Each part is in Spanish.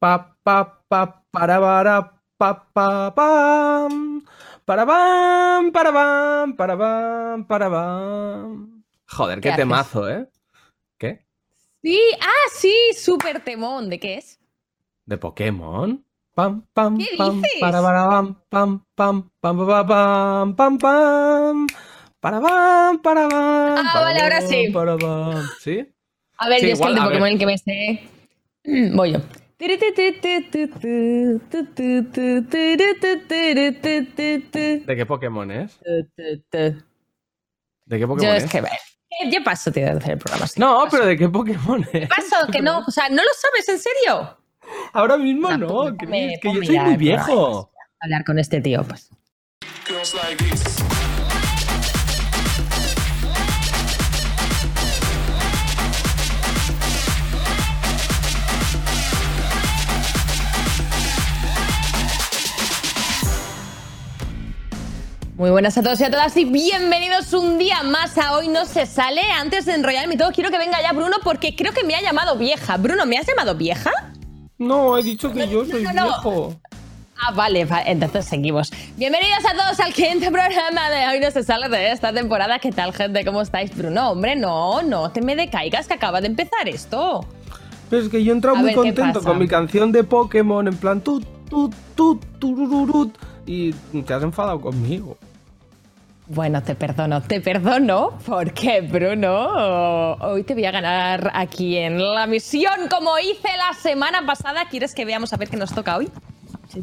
pa, pa, pa, para, para, pa, pa, pam. Para, pam, para, pam, para, pam, para, pam. Joder, qué, ¿Qué temazo, ¿eh? ¿Qué? Sí, ah, sí, súper temón. ¿De qué es? ¿De Pokémon? Pam, pam, ¿Qué pam, dices? para, para, pam, pam, pam, pam, pam, pam, pam, pam, para, pam, para, pam. Ah, para, vale, ahora pam, sí. Para, pam. ¿Sí? A ver, Sí, yo es que igual, el de Pokémon ver. el que me sé. Voy yo. ¿De qué Pokémon es? ¿De qué Pokémon es? que, yo paso, tío, de hacer el programa. No, pero ¿de qué Pokémon es? Paso, que no, o sea, ¿no lo sabes en serio? Ahora mismo no, Chris, ponme- que yo soy muy viejo. Hablar con este tío, pues. Muy buenas a todos y a todas y bienvenidos un día más a Hoy No Se Sale. Antes de enrollarme y todo, quiero que venga ya Bruno porque creo que me ha llamado vieja. Bruno, ¿me has llamado vieja? No, he dicho que yo soy no, no. viejo. Ah, vale, va- entonces seguimos. Bienvenidos a todos al quinto programa de Hoy No Se Sale de esta temporada. ¿Qué tal, gente? ¿Cómo estáis? Bruno, hombre, no, no te me decaigas que acaba de empezar esto. Pero es que yo he entrado A muy ver, ¿qué contento con mi canción de Pokémon, en plan tut, tut, tut, turururut, y te has enfadado conmigo. Bueno, te perdono, te perdono, porque Bruno, hoy te voy a ganar aquí en la misión como hice la semana pasada. ¿Quieres que veamos a ver qué nos toca hoy?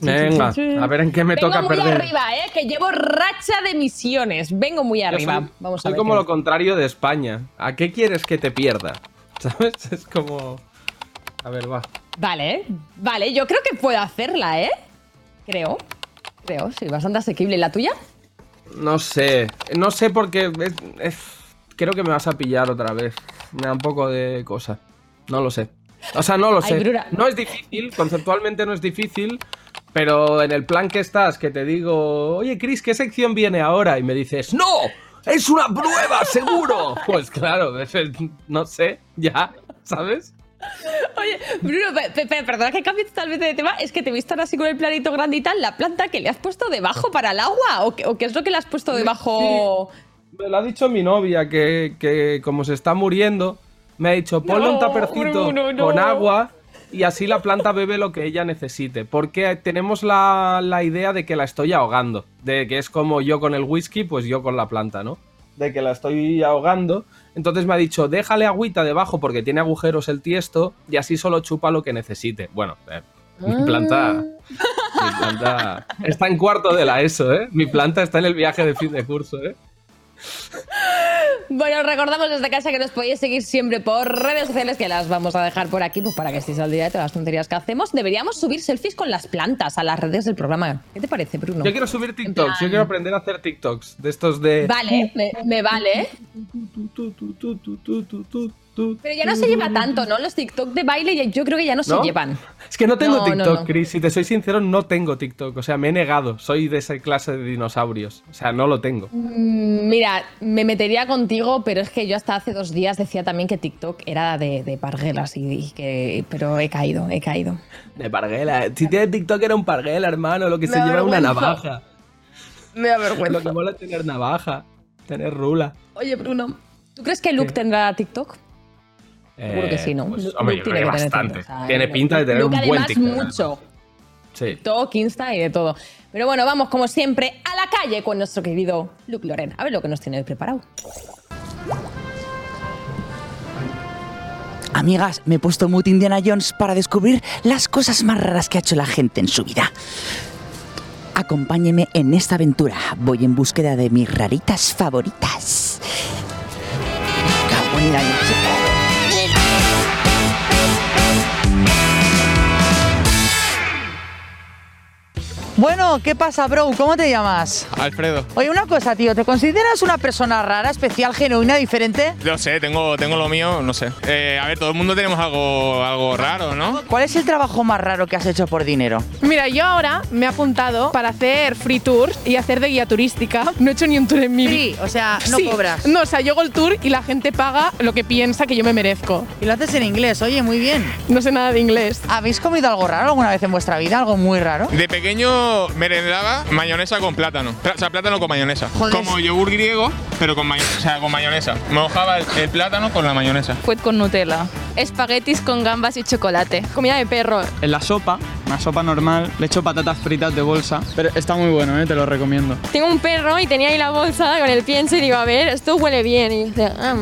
Venga, a ver en qué me Vengo toca muy perder. arriba, ¿eh? Que llevo racha de misiones. Vengo muy arriba. soy, Vamos a soy ver. como lo contrario de España. ¿A qué quieres que te pierda? ¿Sabes? Es como... A ver, va. Vale, vale, yo creo que puedo hacerla, ¿eh? Creo. Creo, sí, bastante asequible. ¿La tuya? No sé, no sé porque es- es- creo que me vas a pillar otra vez. Me da un poco de cosa. No lo sé. O sea, no lo sé. No es difícil, conceptualmente no es difícil, pero en el plan que estás, que te digo, oye, Chris, ¿qué sección viene ahora? Y me dices, ¡No! ¡Es una prueba, seguro! Pues claro, no sé, ya, ¿sabes? Oye, Bruno, pe- pe- pe- perdona que cambie totalmente de tema. Es que te he visto ahora así con el planito grande y tal. ¿La planta que le has puesto debajo para el agua? ¿O qué, o qué es lo que le has puesto debajo? Me lo ha dicho mi novia, que, que como se está muriendo, me ha dicho, ponle un tapercito Bruno, no. con agua y así la planta bebe lo que ella necesite. Porque tenemos la, la idea de que la estoy ahogando. De que es como yo con el whisky, pues yo con la planta, ¿no? De que la estoy ahogando. Entonces me ha dicho, déjale agüita debajo porque tiene agujeros el tiesto y así solo chupa lo que necesite. Bueno, eh, mi planta... Mi planta está en cuarto de la ESO, ¿eh? Mi planta está en el viaje de fin de curso, ¿eh? Bueno, recordamos desde casa que nos podéis seguir siempre por redes sociales, que las vamos a dejar por aquí, pues para que estéis al día de todas las tonterías que hacemos. Deberíamos subir selfies con las plantas a las redes del programa. ¿Qué te parece, Bruno? Yo quiero subir TikToks, plan- yo quiero aprender a hacer TikToks de estos de. Vale, me, me vale. Pero ya no se lleva tanto, ¿no? Los TikTok de baile yo creo que ya no, ¿No? se llevan. Es que no tengo No, TikTok, no. Chris. Si te soy sincero, no tengo TikTok. O sea, me he negado. Soy de esa clase de dinosaurios. O sea, no lo tengo. Mm, Mira, me metería contigo, pero es que yo hasta hace dos días decía también que TikTok era de, de parguelas y, y que. Pero he caído, he caído. De parguela. Si tiene TikTok era un parguela, hermano. Lo que Me se lleva es una navaja. Me da Lo que mola es tener navaja. Tener rula. Oye, Bruno, ¿tú crees que Luke ¿Qué? tendrá TikTok? Seguro que sí, ¿no? Pues, hombre, yo tiene creo que tener bastante. TikTok, o sea, tiene pinta de tener Luke, un buen además, TikTok. mucho. Sí. TikTok, Insta y de todo. Pero bueno, vamos como siempre a la calle con nuestro querido Luke Loren. A ver lo que nos tiene preparado. Amigas, me he puesto mute Indiana Jones para descubrir las cosas más raras que ha hecho la gente en su vida. Acompáñeme en esta aventura. Voy en búsqueda de mis raritas favoritas. Cago en la Bueno, ¿qué pasa, bro? ¿Cómo te llamas? Alfredo. Oye, una cosa, tío. ¿Te consideras una persona rara, especial, genuina, diferente? No sé, tengo, tengo lo mío, no sé. Eh, a ver, todo el mundo tenemos algo, algo raro, ¿no? ¿Cuál es el trabajo más raro que has hecho por dinero? Mira, yo ahora me he apuntado para hacer free tours y hacer de guía turística. No he hecho ni un tour en mi vida. Sí, o sea, no Sí. cobras. No, o sea, yo hago el tour y la gente paga lo que piensa que yo me merezco. Y lo haces en inglés, oye, muy bien. No sé nada de inglés. ¿Habéis comido algo raro alguna vez en vuestra vida? ¿Algo muy raro? De pequeño merendaba mayonesa con plátano. O sea, plátano con mayonesa. Joder. Como yogur griego, pero con, mayo- o sea, con mayonesa. Mojaba el, el plátano con la mayonesa. Fue con Nutella. Espaguetis con gambas y chocolate. Comida de perro. En la sopa, una sopa normal, le echo patatas fritas de bolsa. Pero está muy bueno, ¿eh? te lo recomiendo. Tengo un perro y tenía ahí la bolsa con el pienso y digo, a ver, esto huele bien. Y dice, "Ah,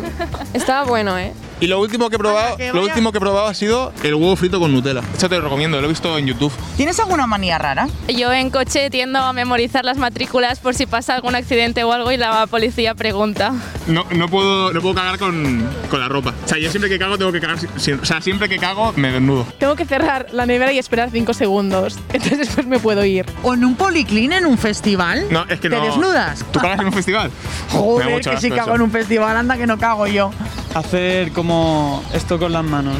estaba bueno, ¿eh? Y lo último que he probado, Anda, lo último que he probado ha sido el huevo frito con Nutella. Esto te lo recomiendo, lo he visto en YouTube. ¿Tienes alguna manía rara? Yo en coche tiendo a memorizar las matrículas por si pasa algún accidente o algo y la policía pregunta. No, no puedo, no puedo cagar con, con la ropa. O sea, yo siempre que cago tengo que cagar. o sea, siempre que cago me desnudo. Tengo que cerrar la nevera y esperar 5 segundos. Entonces después me puedo ir. ¿O en un policlín en un festival? No, es que ¿Te no. desnudas? ¿Tú cagas en un festival? Joder, que si cago en un festival, anda que no cago yo. Hacer como esto con las manos.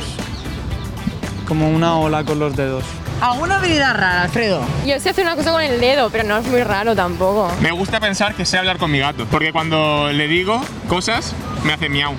Como una ola con los dedos. ¿Alguna habilidad rara, Alfredo? Yo sé hacer una cosa con el dedo, pero no es muy raro tampoco. Me gusta pensar que sé hablar con mi gato, porque cuando le digo cosas, me hace miau.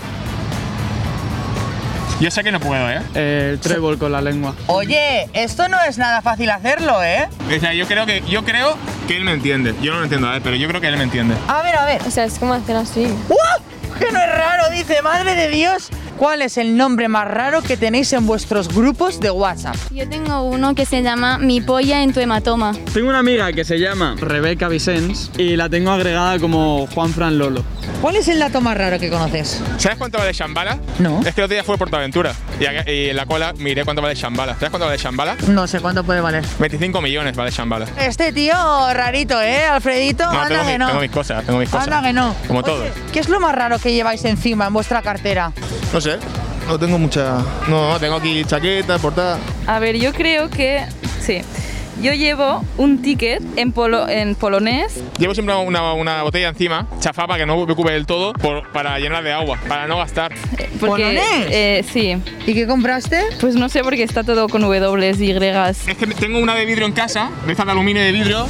Yo sé que no puedo, ¿eh? Eh, el trébol con la lengua. Oye, esto no es nada fácil hacerlo, ¿eh? O sea, yo creo que, yo creo que él me entiende. Yo no lo entiendo a él, pero yo creo que él me entiende. A ver, a ver. O sea, es como hacer así. ¡Uh! Que no es raro, dice, madre de Dios. ¿Cuál es el nombre más raro que tenéis en vuestros grupos de WhatsApp? Yo tengo uno que se llama Mi polla en tu hematoma. Tengo una amiga que se llama Rebeca Vicens y la tengo agregada como Juan Fran Lolo. ¿Cuál es el dato más raro que conoces? ¿Sabes cuánto vale Shambhala? No. Es que el otro día fue Portaventura y, acá- y en la cola miré cuánto vale Shambhala. ¿Sabes cuánto vale Shambhala? No sé cuánto puede valer. 25 millones vale Shambhala. Este tío rarito, ¿eh, Alfredito? No, Anda tengo, que mi- no. tengo mis cosas, tengo mis cosas. Anda que no. Como Oye, todo. ¿Qué es lo más raro que lleváis encima en vuestra cartera? No sé, no tengo mucha... No, tengo aquí chaqueta, portada. A ver, yo creo que sí. Yo llevo un ticket en, polo, en polonés. Llevo siempre una, una botella encima, chafá para que no me ocupe del todo, por- para llenar de agua, para no gastar. Porque, ¿Polonés? eh, sí. ¿Y qué compraste? Pues no sé porque está todo con W, Y. Es que tengo una de vidrio en casa, de esta de aluminio de vidrio,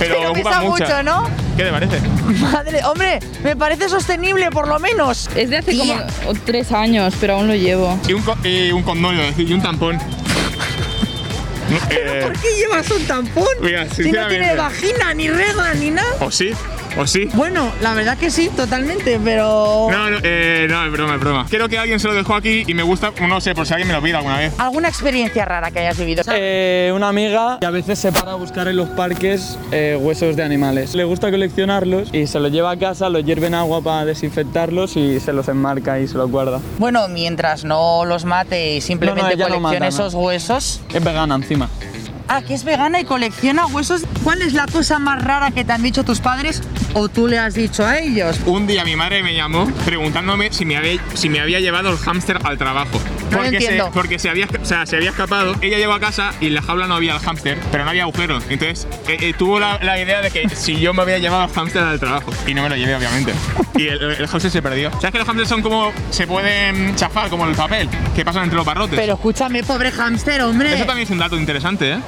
pero, Pero ocupa pesa mucha. mucho, ¿no? ¿Qué te parece? Madre, hombre, me parece sostenible por lo menos. Es de hace como tres años, pero aún lo llevo. Y un, co- y un condón, iba a decir, y un tampón. No, eh, ¿Por qué llevas un tampón? Mira, si no tiene vagina, ni regla, ni nada. o sí, o sí. Bueno, la verdad que sí, totalmente, pero... No, no, eh, no, es broma, es broma. Creo que alguien se lo dejó aquí y me gusta, no sé, por si alguien me lo pide alguna vez. ¿Alguna experiencia rara que hayas vivido? Eh, una amiga y a veces se para a buscar en los parques eh, huesos de animales. Le gusta coleccionarlos y se los lleva a casa, los hierve en agua para desinfectarlos y se los enmarca y se los guarda. Bueno, mientras no los mate y simplemente no coleccione mata, no. esos huesos. Es vegana encima. Ah, que es vegana y colecciona huesos. ¿Cuál es la cosa más rara que te han dicho tus padres o tú le has dicho a ellos? Un día mi madre me llamó preguntándome si me había, si me había llevado el hámster al trabajo. No Porque, se, entiendo. porque se, había, o sea, se había escapado. Ella llegó a casa y en la jaula no había el hámster, pero no había agujero. Entonces eh, eh, tuvo la, la idea de que si yo me había llevado el hámster al trabajo. Y no me lo llevé, obviamente. Y el, el hámster se perdió. ¿Sabes que los hámsters son como. se pueden chafar como el papel que pasan entre los barrotes? Pero escúchame, pobre hámster, hombre. Eso también es un dato interesante, ¿eh?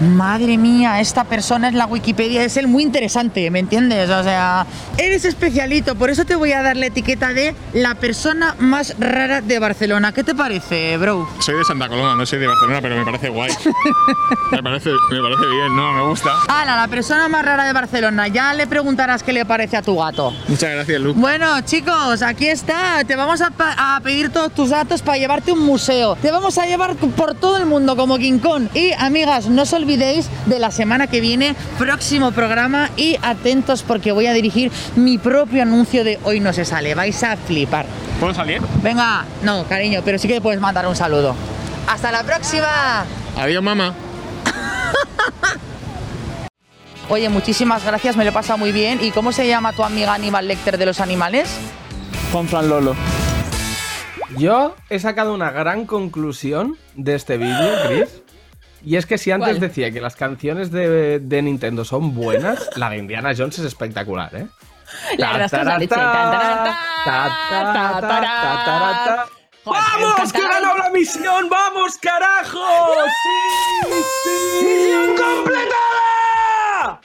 Madre mía, esta persona es la Wikipedia, es el muy interesante, ¿me entiendes? O sea, eres especialito, por eso te voy a dar la etiqueta de la persona más rara de Barcelona. ¿Qué te parece, bro? Soy de Santa Coloma, no soy de Barcelona, pero me parece guay. me, parece, me parece bien, ¿no? Me gusta. Ala, la persona más rara de Barcelona. Ya le preguntarás qué le parece a tu gato. Muchas gracias, Lu. Bueno, chicos, aquí está. Te vamos a, pedir todos tus datos para llevarte un museo. Te vamos a llevar por todo el mundo como King Kong. Y amigas, no os olvidéis de la semana que viene, próximo programa. Y atentos porque voy a dirigir mi propio anuncio de Hoy no se sale. Vais a flipar. ¿Puedo salir? Venga, no, cariño, pero sí que puedes mandar un saludo. ¡Hasta la próxima! Adiós, mamá. Oye, muchísimas gracias, me lo he pasado muy bien. ¿Y cómo se llama tu amiga Aníbal Lecter de los animales? Juan Fran Lolo. Yo he sacado una gran conclusión de este vídeo, Chris. Y es que si antes decía que las canciones de, de, Nintendo son buenas, la de Indiana Jones es espectacular, ¿eh? La verdad ¡Vamos, que ganó la misión! ¡Vamos, carajo! ¡Sí! ¡Misión completada!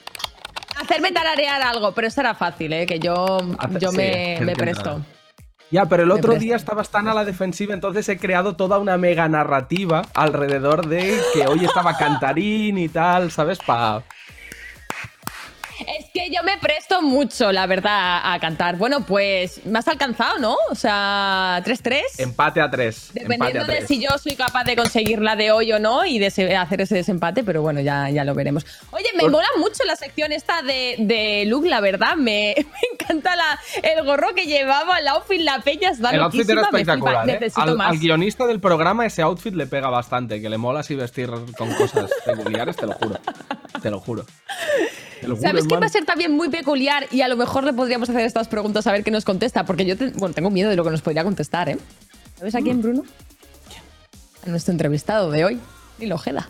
Hacerme talarear algo, pero eso era fácil, ¿eh? Que yo, yo me presto. Ya, pero el otro día estabas tan a la defensiva, entonces he creado toda una mega narrativa alrededor de que hoy estaba Cantarín y tal, ¿sabes? Pa... Es que yo me presto mucho, la verdad, a cantar. Bueno, pues me has alcanzado, ¿no? O sea, 3-3. Empate a tres. empate Dependiendo a de si yo soy capaz de conseguir la de hoy o no y de hacer ese desempate, pero bueno, ya, ya lo veremos. Oye, me Por- mola mucho la sección esta de, de Luke, la verdad. Me, me encanta la, el gorro que llevaba, el outfit, la peña está El outfit era espectacular, ¿eh? Al, al guionista del programa ese outfit le pega bastante, que le mola así vestir con cosas peculiares, te lo juro. Te lo juro. Juro, ¿Sabes quién hermano. va a ser también muy peculiar? Y a lo mejor le podríamos hacer estas preguntas a ver qué nos contesta, porque yo te- bueno, tengo miedo de lo que nos podría contestar, ¿eh? ¿Sabes a quién, Bruno? A nuestro entrevistado de hoy, Nilo Ojeda.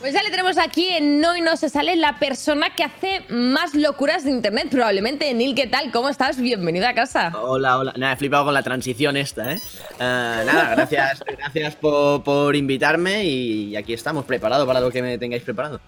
Pues ya le tenemos aquí en No y No se sale la persona que hace más locuras de internet, probablemente. Nil, ¿qué tal? ¿Cómo estás? Bienvenido a casa. Hola, hola. Nada, he flipado con la transición esta, ¿eh? Ah, nada, gracias, gracias por, por invitarme y aquí estamos, preparados para lo que me tengáis preparado.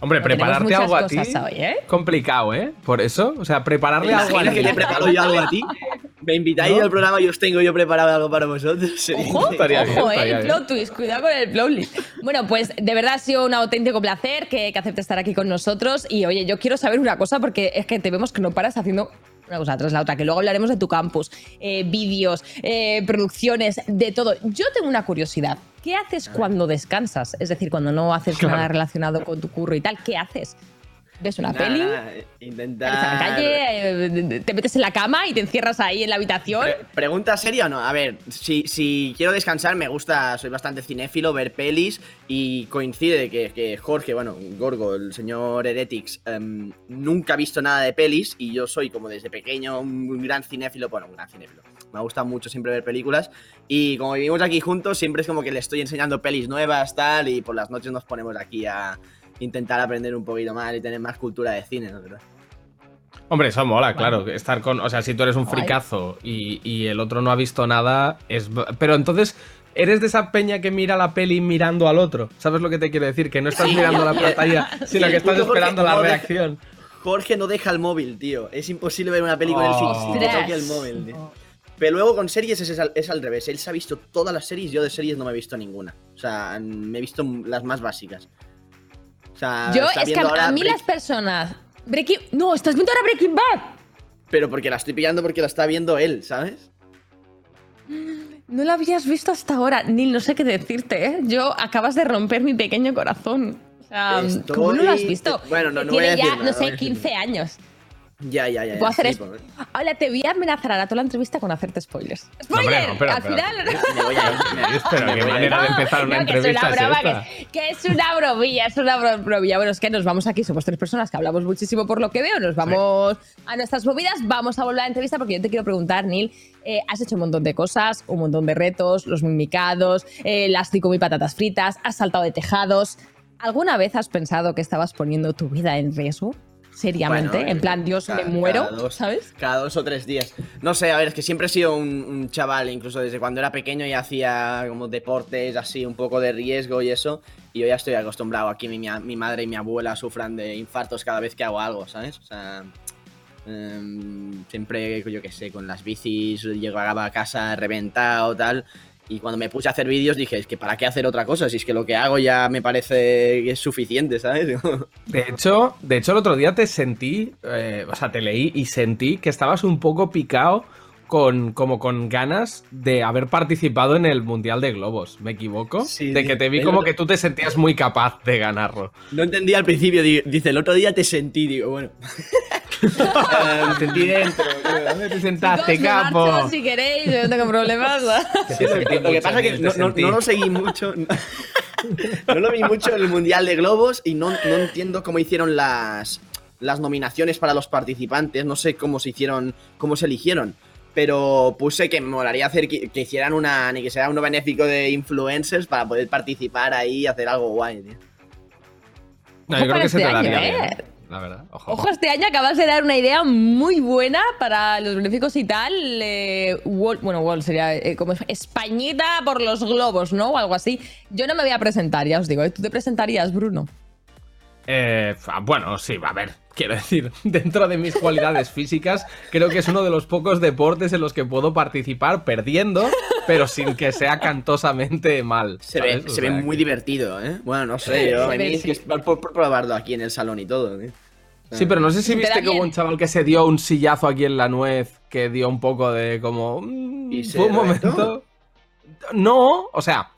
Hombre, prepararte algo a ti. hoy, ¿eh? Complicado, ¿eh? Por eso, o sea, prepararle algo a que te preparo yo algo a ti. Me invitáis ¿No? al programa y os tengo yo preparado algo para vosotros. Ojo, Estaría bien, ojo, eh, estaría el bien. plot twist, cuidado con el plot twist. Bueno, pues de verdad ha sido un auténtico placer que, que aceptes estar aquí con nosotros. Y oye, yo quiero saber una cosa porque es que te vemos que no paras haciendo una cosa tras la otra, que luego hablaremos de tu campus, eh, vídeos, eh, producciones, de todo. Yo tengo una curiosidad. ¿Qué haces cuando descansas? Es decir, cuando no haces Claro. nada relacionado con tu curro y tal, ¿qué haces? ¿Ves una peli? ¿Sales a la Intentar. calle? eh, ¿Te metes en la cama y te encierras ahí en la habitación? Pre- ¿Pregunta seria o no? A ver, si, si quiero descansar, me gusta, soy bastante cinéfilo, ver pelis y coincide que, que Jorge, bueno, Gorgo, el señor Heretics, em, nunca ha visto nada de pelis y yo soy como desde pequeño un gran cinéfilo, bueno, un gran cinéfilo. Me gusta mucho siempre ver películas y como vivimos aquí juntos, siempre es como que le estoy enseñando pelis nuevas, tal, y por las noches nos ponemos aquí a intentar aprender un poquito más y tener más cultura de cine, ¿no? ¿Verdad? Hombre, eso mola, claro. Estar con. O sea, si tú eres un fricazo y, y el otro no ha visto nada, es. Pero entonces. Eres de esa peña que mira la peli mirando al otro. ¿Sabes lo que te quiero decir? Que no estás Sí. mirando la pantalla, sino que estás esperando la no deja- reacción. Jorge no deja el móvil, tío. Es imposible ver una en el Oh. sin que toque el móvil, tío. Pero luego con series es, al, es al revés. Él se ha visto todas las series, yo de series no me he visto ninguna. O sea, me he visto las más básicas. Sea, Yo, es que a, a mí Break- las personas. Breaking. No, estás viendo ahora Breaking Bad. Pero porque la estoy pillando porque la está viendo él, ¿sabes? No lo habías visto hasta ahora. Nil, no sé qué decirte, ¿eh? Yo acabas de romper mi pequeño corazón. O sea, Estoy- ¿cómo no lo has visto? Bueno, no- no voy a Tiene decir ya, nada, no sé, a decir 15 años. Ya, ya, ya. ya, Puedo hacer sí, Hola, te voy a amenazar a toda la entrevista con hacerte spoilers. No, hombre, ¡Spoiler! no, espera, Al final. Me voy a ir. qué ir. manera de empezar una No, que es entrevista una broma, esta. que, es, que es una bromilla, es una bro- bromilla. Bueno, es que nos vamos aquí, somos tres personas que hablamos muchísimo por lo que veo, nos vamos a nuestras movidas, vamos a volver a la entrevista porque yo te quiero preguntar, Neil, eh, has hecho un montón de cosas, un montón de retos, los mimicados, eh, las cinco mil patatas fritas, has saltado de tejados. ¿Alguna vez has pensado que estabas poniendo tu vida en riesgo? Seriamente, Bueno, en plan, Dios, cada- me muero, dos- ¿sabes? Cada dos o tres días. No sé, a ver, es que siempre he sido un, un chaval, incluso desde cuando era pequeño ya hacía como deportes así, un poco de riesgo y eso. Y yo ya estoy acostumbrado. Aquí mi, mi- mi madre y mi abuela sufran de infartos cada vez que hago algo, ¿sabes? O sea, em, siempre, yo qué sé, con las bicis llegaba a casa reventado, tal. Y cuando me puse a hacer vídeos dije, que ¿para qué hacer otra cosa? Si es que lo que hago ya me parece que es suficiente, ¿sabes? De hecho, de hecho, el otro día te sentí, eh, o sea, te leí y sentí que estabas un poco picado con, como con ganas de haber participado en el Mundial de Globos. ¿Me equivoco? Sí, de que te vi como otro- que tú te sentías muy capaz de ganarlo. No entendí al principio, di- dice, el otro día te sentí, digo, bueno. Te sentí dentro. ¿Dónde te sentaste, Chicos, me capo? marcho si queréis, yo no tengo problemas. Sí, lo, que, lo que pasa es que no, no- no lo seguí mucho. No, lo vi mucho en el Mundial de Globos y no, no entiendo cómo hicieron las, las nominaciones para los participantes. No sé cómo se hicieron, cómo se eligieron. Pero puse que me molaría hacer que, que hicieran una, ni que sea uno benéfico de influencers para poder participar ahí y hacer algo guay, tío. No, Ojo yo creo que se este te año, daría ¿eh? bien, la verdad. Ojo. Ojo, este año acabas de dar una idea muy buena para los benéficos y tal. eh, Wall- bueno, Wall sería eh, como Españita por los globos, ¿no? O algo así. Yo no me voy a presentar, ya os digo. ¿eh? ¿Tú te presentarías, Bruno? Eh, ah, bueno, sí, a ver, quiero decir, dentro de mis cualidades físicas, creo que es uno de los pocos deportes en los que puedo participar perdiendo, pero sin que sea cantosamente mal. Se ve, se ve muy que- divertido, ¿eh? Bueno, no sé, yo, a mí es que es por, por probarlo aquí en el salón y todo, tío. Sí, pero no sé si ¿Te da viste que hubo un chaval que se dio un sillazo aquí en la nuez, que dio un poco de como... mm, ¿Y se fue un reventó? momento... No, o sea,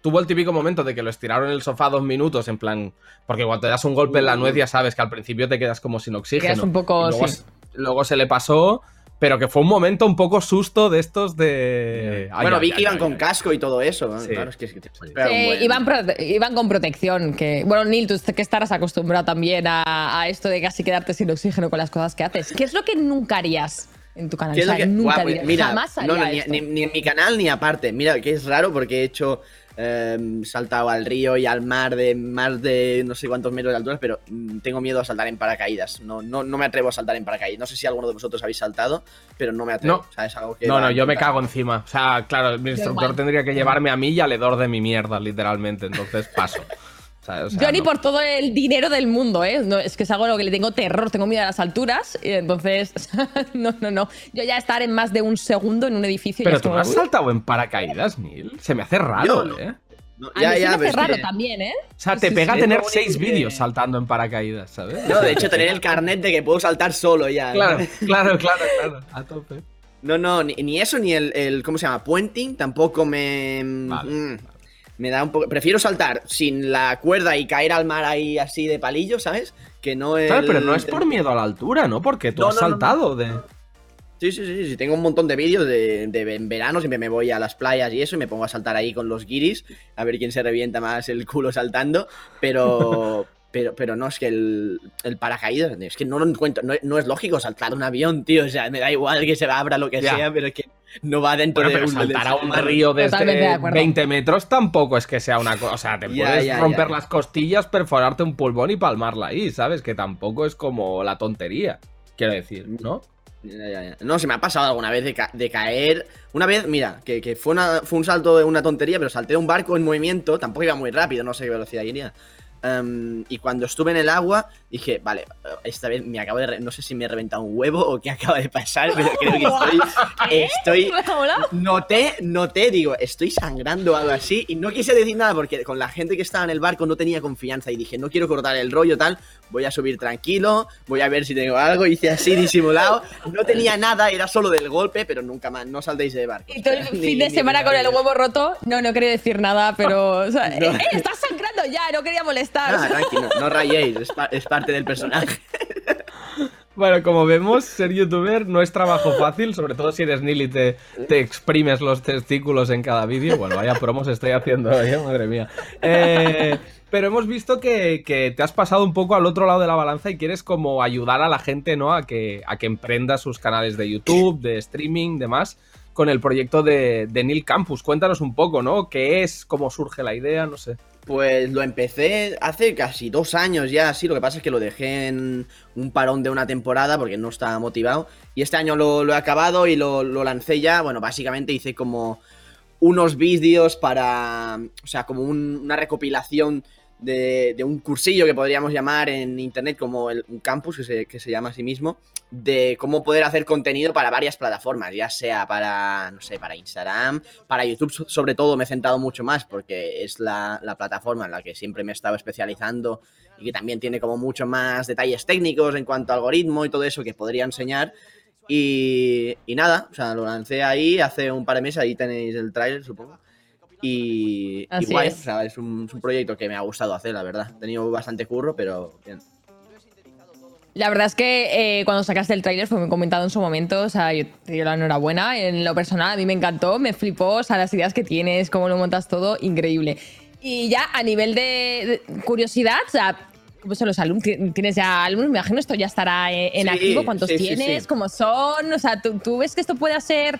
tuvo el típico momento de que lo estiraron en el sofá dos minutos, en plan... Porque cuando te das un golpe en la nuez ya sabes que al principio te quedas como sin oxígeno. Quedas un poco, luego, sí. se- luego se le pasó, pero que fue un momento un poco susto de estos de... Ay, bueno, ay, vi ay, que iban ay, con ay. casco y todo eso, ¿no? Sí. Claro, es que, es te Sí, iban, con protección. Que, bueno, Neil, tú que estarás acostumbrado también a, a esto de casi quedarte sin oxígeno con las cosas que haces. ¿Qué es lo que nunca harías en tu canal? ¿Qué es O lo sea, que- nunca Guau, pues harías. mira, Jamás no, haría no, ni, esto. ni- ni en mi canal ni aparte. Mira, que es raro porque he hecho eh, saltado al río y al mar de más de no sé cuántos metros de altura, pero mm, tengo miedo a saltar en paracaídas. No, no, no me atrevo a saltar en paracaídas. No sé si alguno de vosotros habéis saltado, pero no me atrevo. No. O sea, es algo que No, no, yo me cago encima. O sea, claro, mi instructor tendría que llevarme a mí y al hedor de mi mierda, literalmente. Entonces paso. O sea, Yo ni no. por todo el dinero del mundo, ¿eh? No, es que es algo a lo que le tengo terror, tengo miedo a las alturas. Y entonces, no, no, no. Yo ya estar en más de un segundo en un edificio. Pero tú como, has saltado en paracaídas, Neil. Se me hace raro, Yo. ¿eh? No, A ya, mí se me hace raro que- también, ¿eh? O sea, te Sí, pega sí. tener seis vídeos saltando en paracaídas, ¿sabes? No, de hecho, tener el carnet de que puedo saltar solo ya. Claro, claro, claro, claro. A tope. No, no, ni, ni eso, ni el, el- ¿Cómo se llama? Puenting tampoco me. Vale, mm, Me da un poco. Prefiero saltar sin la cuerda y caer al mar ahí así de palillo, ¿sabes? Que no es. Claro, pero no es por miedo a la altura, ¿no? Porque tú No, has no, no, no. saltado de. Sí, sí, sí, sí. Tengo un montón de vídeos de, de en verano, siempre me voy a las playas y eso y me pongo a saltar ahí con los guiris a ver quién se revienta más el culo saltando. Pero. Pero, pero no, es que el, el paracaídas, es que no lo encuentro, no, no es lógico saltar un avión, tío, o sea, me da igual que se abra lo que Ya. sea, pero es que no va dentro Bueno, de pero saltar a un río de desde acuerdo. 20 metros tampoco es que sea una cosa. O sea, te puedes romper las costillas, perforarte un pulmón y palmarla ahí, ¿sabes? Que tampoco es como la tontería. Quiero decir, ¿no? No, se me ha pasado alguna vez de, ca- de caer. Una vez, mira, que, que fue, una- fue un salto de una tontería, pero salté de un barco en movimiento, tampoco iba muy rápido, no sé qué velocidad iría. Em, y cuando estuve en el agua, dije, vale, esta vez me acabo de. re- No sé si me he reventado un huevo o qué acaba de pasar, pero creo que estoy. estoy. Noté, noté, digo, estoy sangrando o algo así. Y no quise decir nada porque con la gente que estaba en el barco no tenía confianza. Y dije, no quiero cortar el rollo, tal. Voy a subir tranquilo, voy a ver si tengo algo. Hice así disimulado. No tenía nada, era solo del golpe, pero nunca más. No saltéis de barco. Y todo el Ni- fin de semana con el huevo roto. No, no quería decir nada, pero. O sea, No. eh, estás sangrando ya, no quería molestar. Nada, tranqui, no, no rayéis, es, pa- es parte del personaje. Bueno, como vemos, ser youtuber no es trabajo fácil, sobre todo si eres Neil y te, te exprimes los testículos en cada vídeo. Bueno, vaya promos estoy haciendo hoy, ¿eh? madre mía. Eh, pero hemos visto que, te has pasado un poco al otro lado de la balanza y quieres como ayudar a la gente, ¿no? A que, a que emprenda sus canales de YouTube, de streaming, demás, con el proyecto de, Neil Campus. Cuéntanos un poco, ¿no? ¿Qué es? ¿Cómo surge la idea? No sé. Pues lo empecé hace casi dos años ya, sí. Lo que pasa es que lo dejé en un parón de una temporada porque no estaba motivado. Y este año lo, he acabado y lo, lo lancé ya. Bueno, básicamente hice como unos vídeos para. O sea, como un- una recopilación de, un cursillo que podríamos llamar en internet como el, un campus, que se, que se llama a sí mismo, de cómo poder hacer contenido para varias plataformas, ya sea para, no sé, para Instagram, para YouTube so- sobre todo me he centrado mucho más porque es la, la plataforma en la que siempre me he estado especializando y que también tiene como mucho más detalles técnicos en cuanto a algoritmo y todo eso que podría enseñar. Y, y nada, o sea, lo lancé ahí hace un par de meses, ahí tenéis el trailer, supongo. Y, y Así guay, es. o sea, es un, es un proyecto que me ha gustado hacer, la verdad. He tenido bastante curro, pero bien. La verdad es que eh, cuando sacaste el tráiler fue muy comentado en su momento, o sea, yo te doy la enhorabuena. En lo personal a mí me encantó, me flipó, o sea, las ideas que tienes, cómo lo montas todo, increíble. Y ya a nivel de, de curiosidad, o sea, cómo son los alumnos. Ti- ¿Tienes ya alumnos? Me imagino esto ya estará eh, en Sí, activo. ¿Cuántos sí, tienes? sí. ¿Cómo son? O sea, ¿tú, tú ves que esto puede ser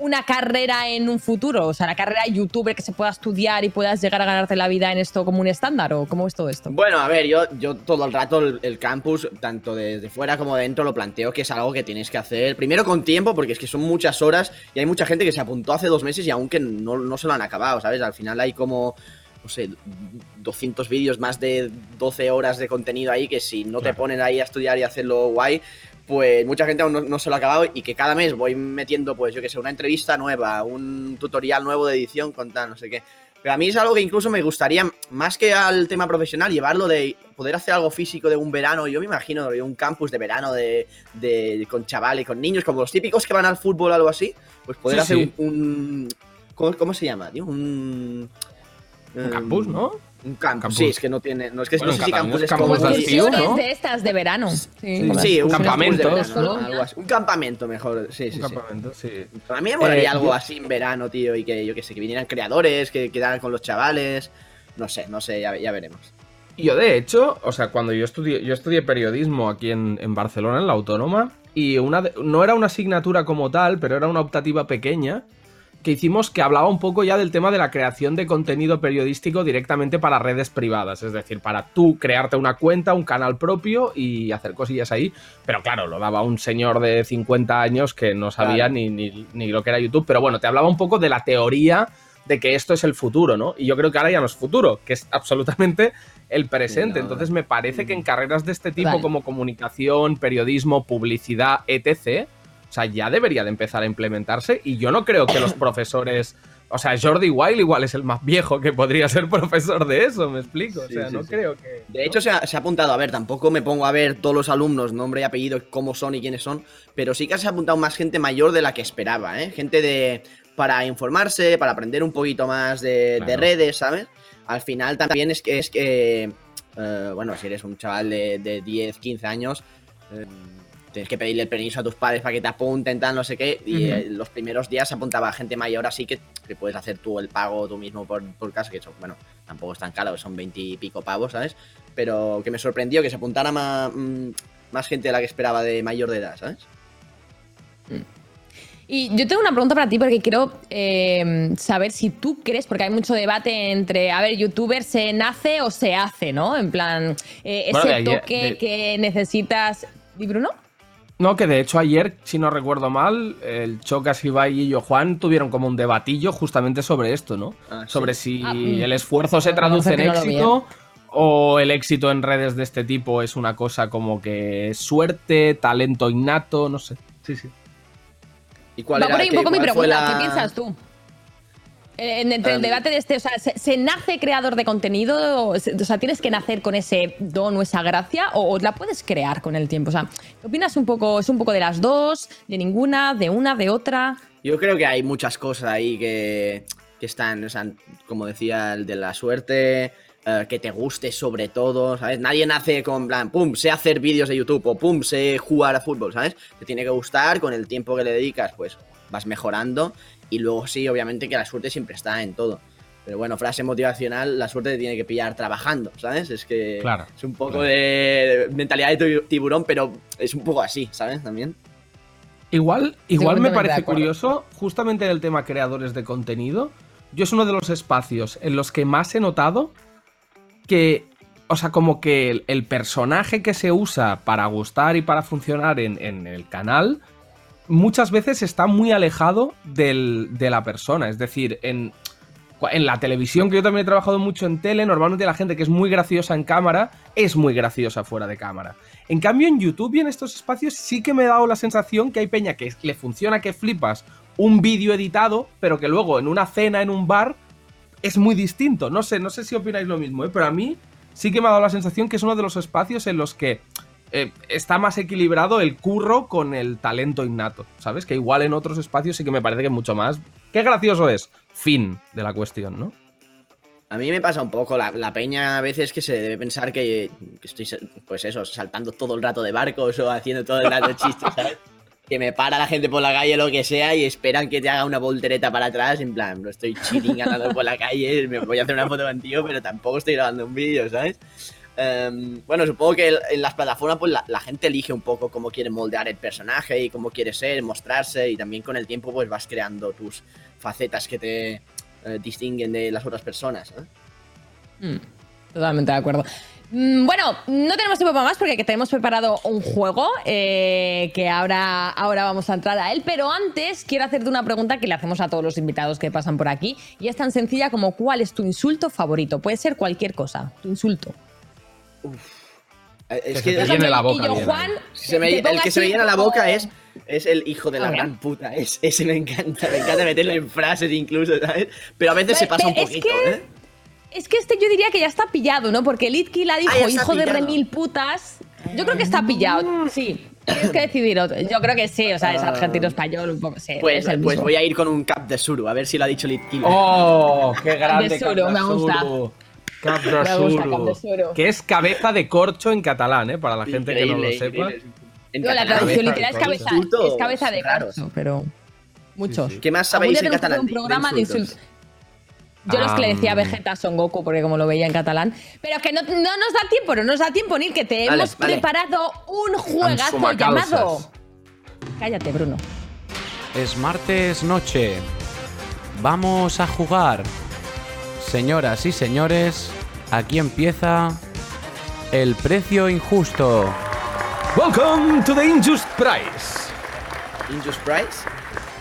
una carrera en un futuro? O sea, la carrera de youtuber que se pueda estudiar y puedas llegar a ganarte la vida en esto como un estándar. ¿O cómo es todo esto? Bueno, a ver, yo, yo todo el rato el, el campus, tanto desde fuera como dentro, lo planteo que es algo que tienes que hacer. Primero con tiempo, porque es que son muchas horas y hay mucha gente que se apuntó hace dos meses y aún que no, no se lo han acabado, ¿sabes? Al final hay como, no sé, 200 vídeos, más de 12 horas de contenido ahí que si no te ponen ahí a estudiar y hacerlo guay, pues mucha gente aún no, no se lo ha acabado y que cada mes voy metiendo, pues yo que sé, una entrevista nueva, un tutorial nuevo de edición con tal, no sé qué. Pero a mí es algo que incluso me gustaría, más que al tema profesional, llevarlo de poder hacer algo físico de un verano. Yo me imagino un campus de verano de, de- con chavales, con niños, como los típicos que van al fútbol o algo así. Pues poder Sí, hacer sí. un. un- ¿cómo, cómo se llama, tío? Un. Un em, campus, ¿no? Un campus. Campus. Sí, es que no tiene. No, es que Bueno, no sé si campus es como. ¿no? de estas de verano. Sí, Sí, Sí, un verano, ¿no? Algo así. Un campamento mejor. Sí, sí, Un sí. campamento, sí. A mí me molaría Eh, algo yo- así en verano, tío, y que yo que sé, que vinieran creadores, que quedaran con los chavales. No sé, no sé, ya, ya veremos. Yo, de hecho, o sea, cuando yo estudié, yo estudié periodismo aquí en, en Barcelona, en la Autónoma, y una de- no era una asignatura como tal, pero era una optativa pequeña, que hicimos que hablaba un poco ya del tema de la creación de contenido periodístico directamente para redes privadas, es decir, para tú crearte una cuenta, un canal propio y hacer cosillas ahí, pero claro, lo daba un señor de 50 años que no sabía Claro. ni, ni- ni lo que era YouTube, pero bueno, te hablaba un poco de la teoría de que esto es el futuro, ¿no? Y yo creo que ahora ya no es futuro, que es absolutamente el presente. Entonces me parece que en carreras de este tipo como comunicación, periodismo, publicidad, etc., o sea, ya debería de empezar a implementarse y yo no creo que los profesores... O sea, Jordi Wild igual es el más viejo que podría ser profesor de eso, me explico. Sí, o sea, sí, no sí. creo que... De hecho, se ha, se ha apuntado, a ver, tampoco me pongo a ver todos los alumnos, nombre y apellido, cómo son y quiénes son, pero sí que se ha apuntado más gente mayor de la que esperaba, ¿eh? Gente de para informarse, para aprender un poquito más de, de redes, ¿sabes? Al final también es que, es que eh, bueno, si eres un chaval de, de 10, 15 años, eh, tienes que pedirle el permiso a tus padres para que te apunten, tal, no sé qué, y eh, los primeros días se apuntaba gente mayor, así que, que puedes hacer tú el pago tú mismo por, por casa, que eso, bueno, tampoco es tan caro, son 20 y pico pavos, ¿sabes? Pero que me sorprendió que se apuntara más, más gente de la que esperaba de mayor de edad, ¿sabes? Y yo tengo una pregunta para ti porque quiero eh, saber si tú crees, porque hay mucho debate entre, a ver, youtuber se nace o se hace, ¿no? En plan, eh, Bueno, de ese toque de- que necesitas. ¿Y Bruno? No, que de hecho ayer, si no recuerdo mal, el Chocas, Ibai y yo Juan tuvieron como un debatillo justamente sobre esto, ¿no? Ah, sí. Sobre si Ah, mm. el esfuerzo se traduce no, en éxito o el éxito en redes de este tipo es una cosa como que suerte, talento innato, no sé. Sí, sí. ¿Y cuál Va era, por ahí un poco mi pregunta. la- ¿Qué piensas tú? Eh, En, entre el debate de este, o sea, ¿se, se nace creador de contenido? O se- o sea, ¿tienes que nacer con ese don o esa gracia? ¿O, o la puedes crear con el tiempo? O sea, ¿qué opinas un poco? ¿Es un poco de las dos? ¿De ninguna? ¿De una? ¿De otra? Yo creo que hay muchas cosas ahí que, que están, o sea, como decía, el de la suerte, eh, que te guste sobre todo, ¿sabes? Nadie nace con plan, pum, sé hacer vídeos de YouTube o pum, sé jugar a fútbol, ¿sabes? Te tiene que gustar, con el tiempo que le dedicas, pues vas mejorando y luego sí, obviamente que la suerte siempre está en todo. Pero bueno, frase motivacional, la suerte te tiene que pillar trabajando, ¿sabes? Es que Claro, es un poco claro. de mentalidad de tiburón, pero es un poco así, ¿sabes? También. Igual, igual me parece curioso, justamente en el tema creadores de contenido, yo es uno de los espacios en los que más he notado que, o sea, como que el, el personaje que se usa para gustar y para funcionar en, en el canal, muchas veces está muy alejado del- de la persona. Es decir, en, en la televisión, que yo también he trabajado mucho en tele, normalmente la gente que es muy graciosa en cámara es muy graciosa fuera de cámara. En cambio, en YouTube y en estos espacios sí que me he dado la sensación que hay peña que le funciona que flipas un vídeo editado, pero que luego en una cena, en un bar, es muy distinto. No sé, no sé si opináis lo mismo, ¿eh? pero a mí sí que me ha dado la sensación que es uno de los espacios en los que eh, está más equilibrado el curro con el talento innato, ¿sabes? Que igual en otros espacios sí que me parece que mucho más. Qué gracioso es. Fin de la cuestión, ¿no? A mí me pasa un poco, la, la peña a veces que se debe pensar que, que estoy, pues eso, saltando todo el rato de barcos o haciendo todo el rato chistes, ¿sabes? Que me para la gente por la calle o lo que sea y esperan que te haga una voltereta para atrás, en plan, no estoy chilling andando por la calle, me voy a hacer una foto contigo, pero tampoco estoy grabando un vídeo, ¿sabes? Em, bueno, supongo que en las plataformas pues la, gente elige un poco cómo quiere moldear el personaje y cómo quiere ser, mostrarse y también con el tiempo pues vas creando tus facetas que te eh, distinguen de las otras personas. Mm, Totalmente de acuerdo. Mm, Bueno, no tenemos tiempo para más porque que tenemos preparado un juego eh, que ahora, ahora vamos a entrar a él, pero antes quiero hacerte una pregunta que le hacemos a todos los invitados que pasan por aquí y es tan sencilla como ¿cuál es tu insulto favorito? Puede ser cualquier cosa, tu insulto. Eh, Es Que que, se te llene la boca yo, Juan, se me- el que se me llena la boca es, es el hijo de la gran puta. Es, ese me encanta, me encanta meterlo en frases incluso, ¿sabes? Pero a veces se Pero- pasa un pero es poquito, que- ¿eh? Es que este yo diría que ya está pillado, ¿no? Porque Litki la dijo Ah, hijo de pillado. remil putas. Yo creo que está pillado, sí. Tienes que decidir otro. Yo creo que sí, o sea, es Ah. argentino español, un poco. Sí, Pues, es pues voy a ir con un cap de Suru, a ver si lo ha dicho Litkill. ¡Oh! ¡Qué grande! De Suro, me gusta. Capdasuru. Me gusta, Capdasuru. Que es cabeza de corcho en catalán, ¿eh? Para la gente que no lo sepa. En No, la traducción literal es cabeza, es cabeza de raros. corcho, pero muchos. ¿Qué más sabéis en catalán? un programa de insultos. Yo los que le decía Am. Vegeta Son Goku, porque como lo veía en catalán. Pero que no, no nos da tiempo, no nos da tiempo, Nil, que te Vale, hemos vale. preparado un juegazo llamado. Cállate, Bruno. Es martes noche. Vamos a jugar. Señoras y señores, aquí empieza el precio injusto. Welcome to the Injust Price. Injust Price.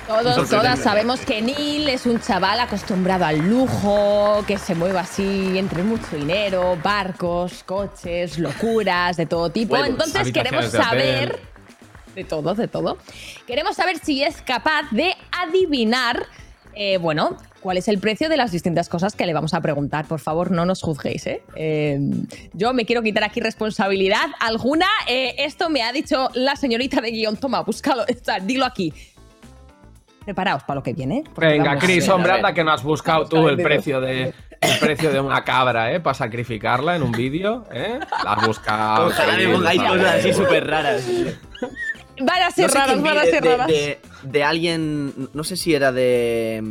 Todos, todas sabemos que Neil es un chaval acostumbrado al lujo, que se mueve así entre mucho dinero, barcos, coches, locuras, de todo tipo. Huevos, Entonces queremos de saber. hotel. De todo, de todo. Queremos saber si es capaz de adivinar, eh, bueno, cuál es el precio de las distintas cosas que le vamos a preguntar. Por favor, no nos juzguéis, ¿eh? Eh, yo me quiero quitar aquí responsabilidad alguna. Eh, esto me ha dicho la señorita de guion. Toma, búscalo, está, dilo aquí. Preparaos para lo que viene. Venga, ver, hombre, anda que no has buscado tú el precio de el precio de una cabra, ¿eh? Para sacrificarla en un vídeo, ¿eh? La has buscado. Ojalá me pongáis cosas así súper raras. Van a ser No sé raras, van a ser de- raras. de- de alguien, no sé si era de,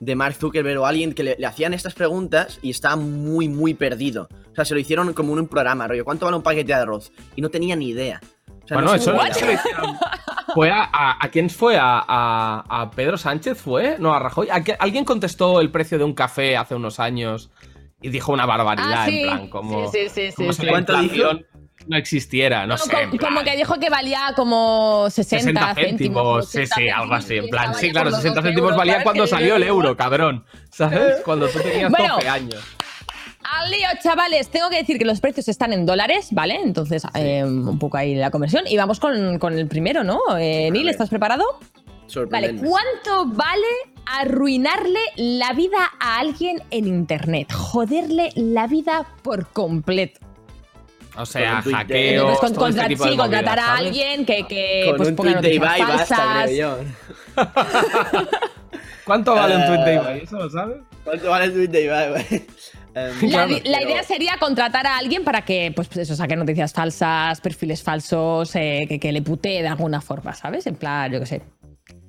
de Mark Zuckerberg o alguien que le, le hacían estas preguntas y estaba muy, muy perdido. O sea, se lo hicieron como en un programa, rollo, ¿cuánto vale un paquete de arroz? Y no tenía ni idea. O sea, Bueno, no eso, eso lo hicieron. ¿Fue a, a- a quién fue? ¿A, a- a Pedro Sánchez fue? No, a Rajoy. ¿A qué- ¿Alguien contestó el precio de un café hace unos años y dijo una barbaridad? Ah, sí. En plan, como, Sí, sí, sí, como sí, sí. la ¿Cuánto dijo? No existiera. No, No, sé. como, como que dijo que valía como 60, 60 céntimos. sí, 80 sí, algo así, en plan, sí, claro, por los 60 12 céntimos euros, valía cuando salió el euro, cabrón, ¿sabes? Cuando tú tenías Bueno. 12 años. Al lío, chavales, tengo que decir que los precios están en dólares, ¿vale? Entonces, eh, un poco ahí la conversión. Y vamos con, con el primero, ¿no? Eh, Neil. ¿estás preparado? Vale. ¿cuánto vale arruinarle la vida a alguien en internet? Joderle la vida por completo. O sea, Con hackeo, Pues con- este sí, contratar movidas, a alguien que, que Con pues, un ponga tweet de noticias Ibai basta, falsas. creo yo. ¿Cuánto vale un Eh, tweet de Ibai? ¿Eso lo sabes? ¿Cuánto vale el tweet de Ibai, güey? La, pero- idea sería contratar a alguien para que, pues, pues eso, saque noticias falsas, perfiles falsos, eh, que, que le putee de alguna forma, ¿sabes? En plan, yo qué sé.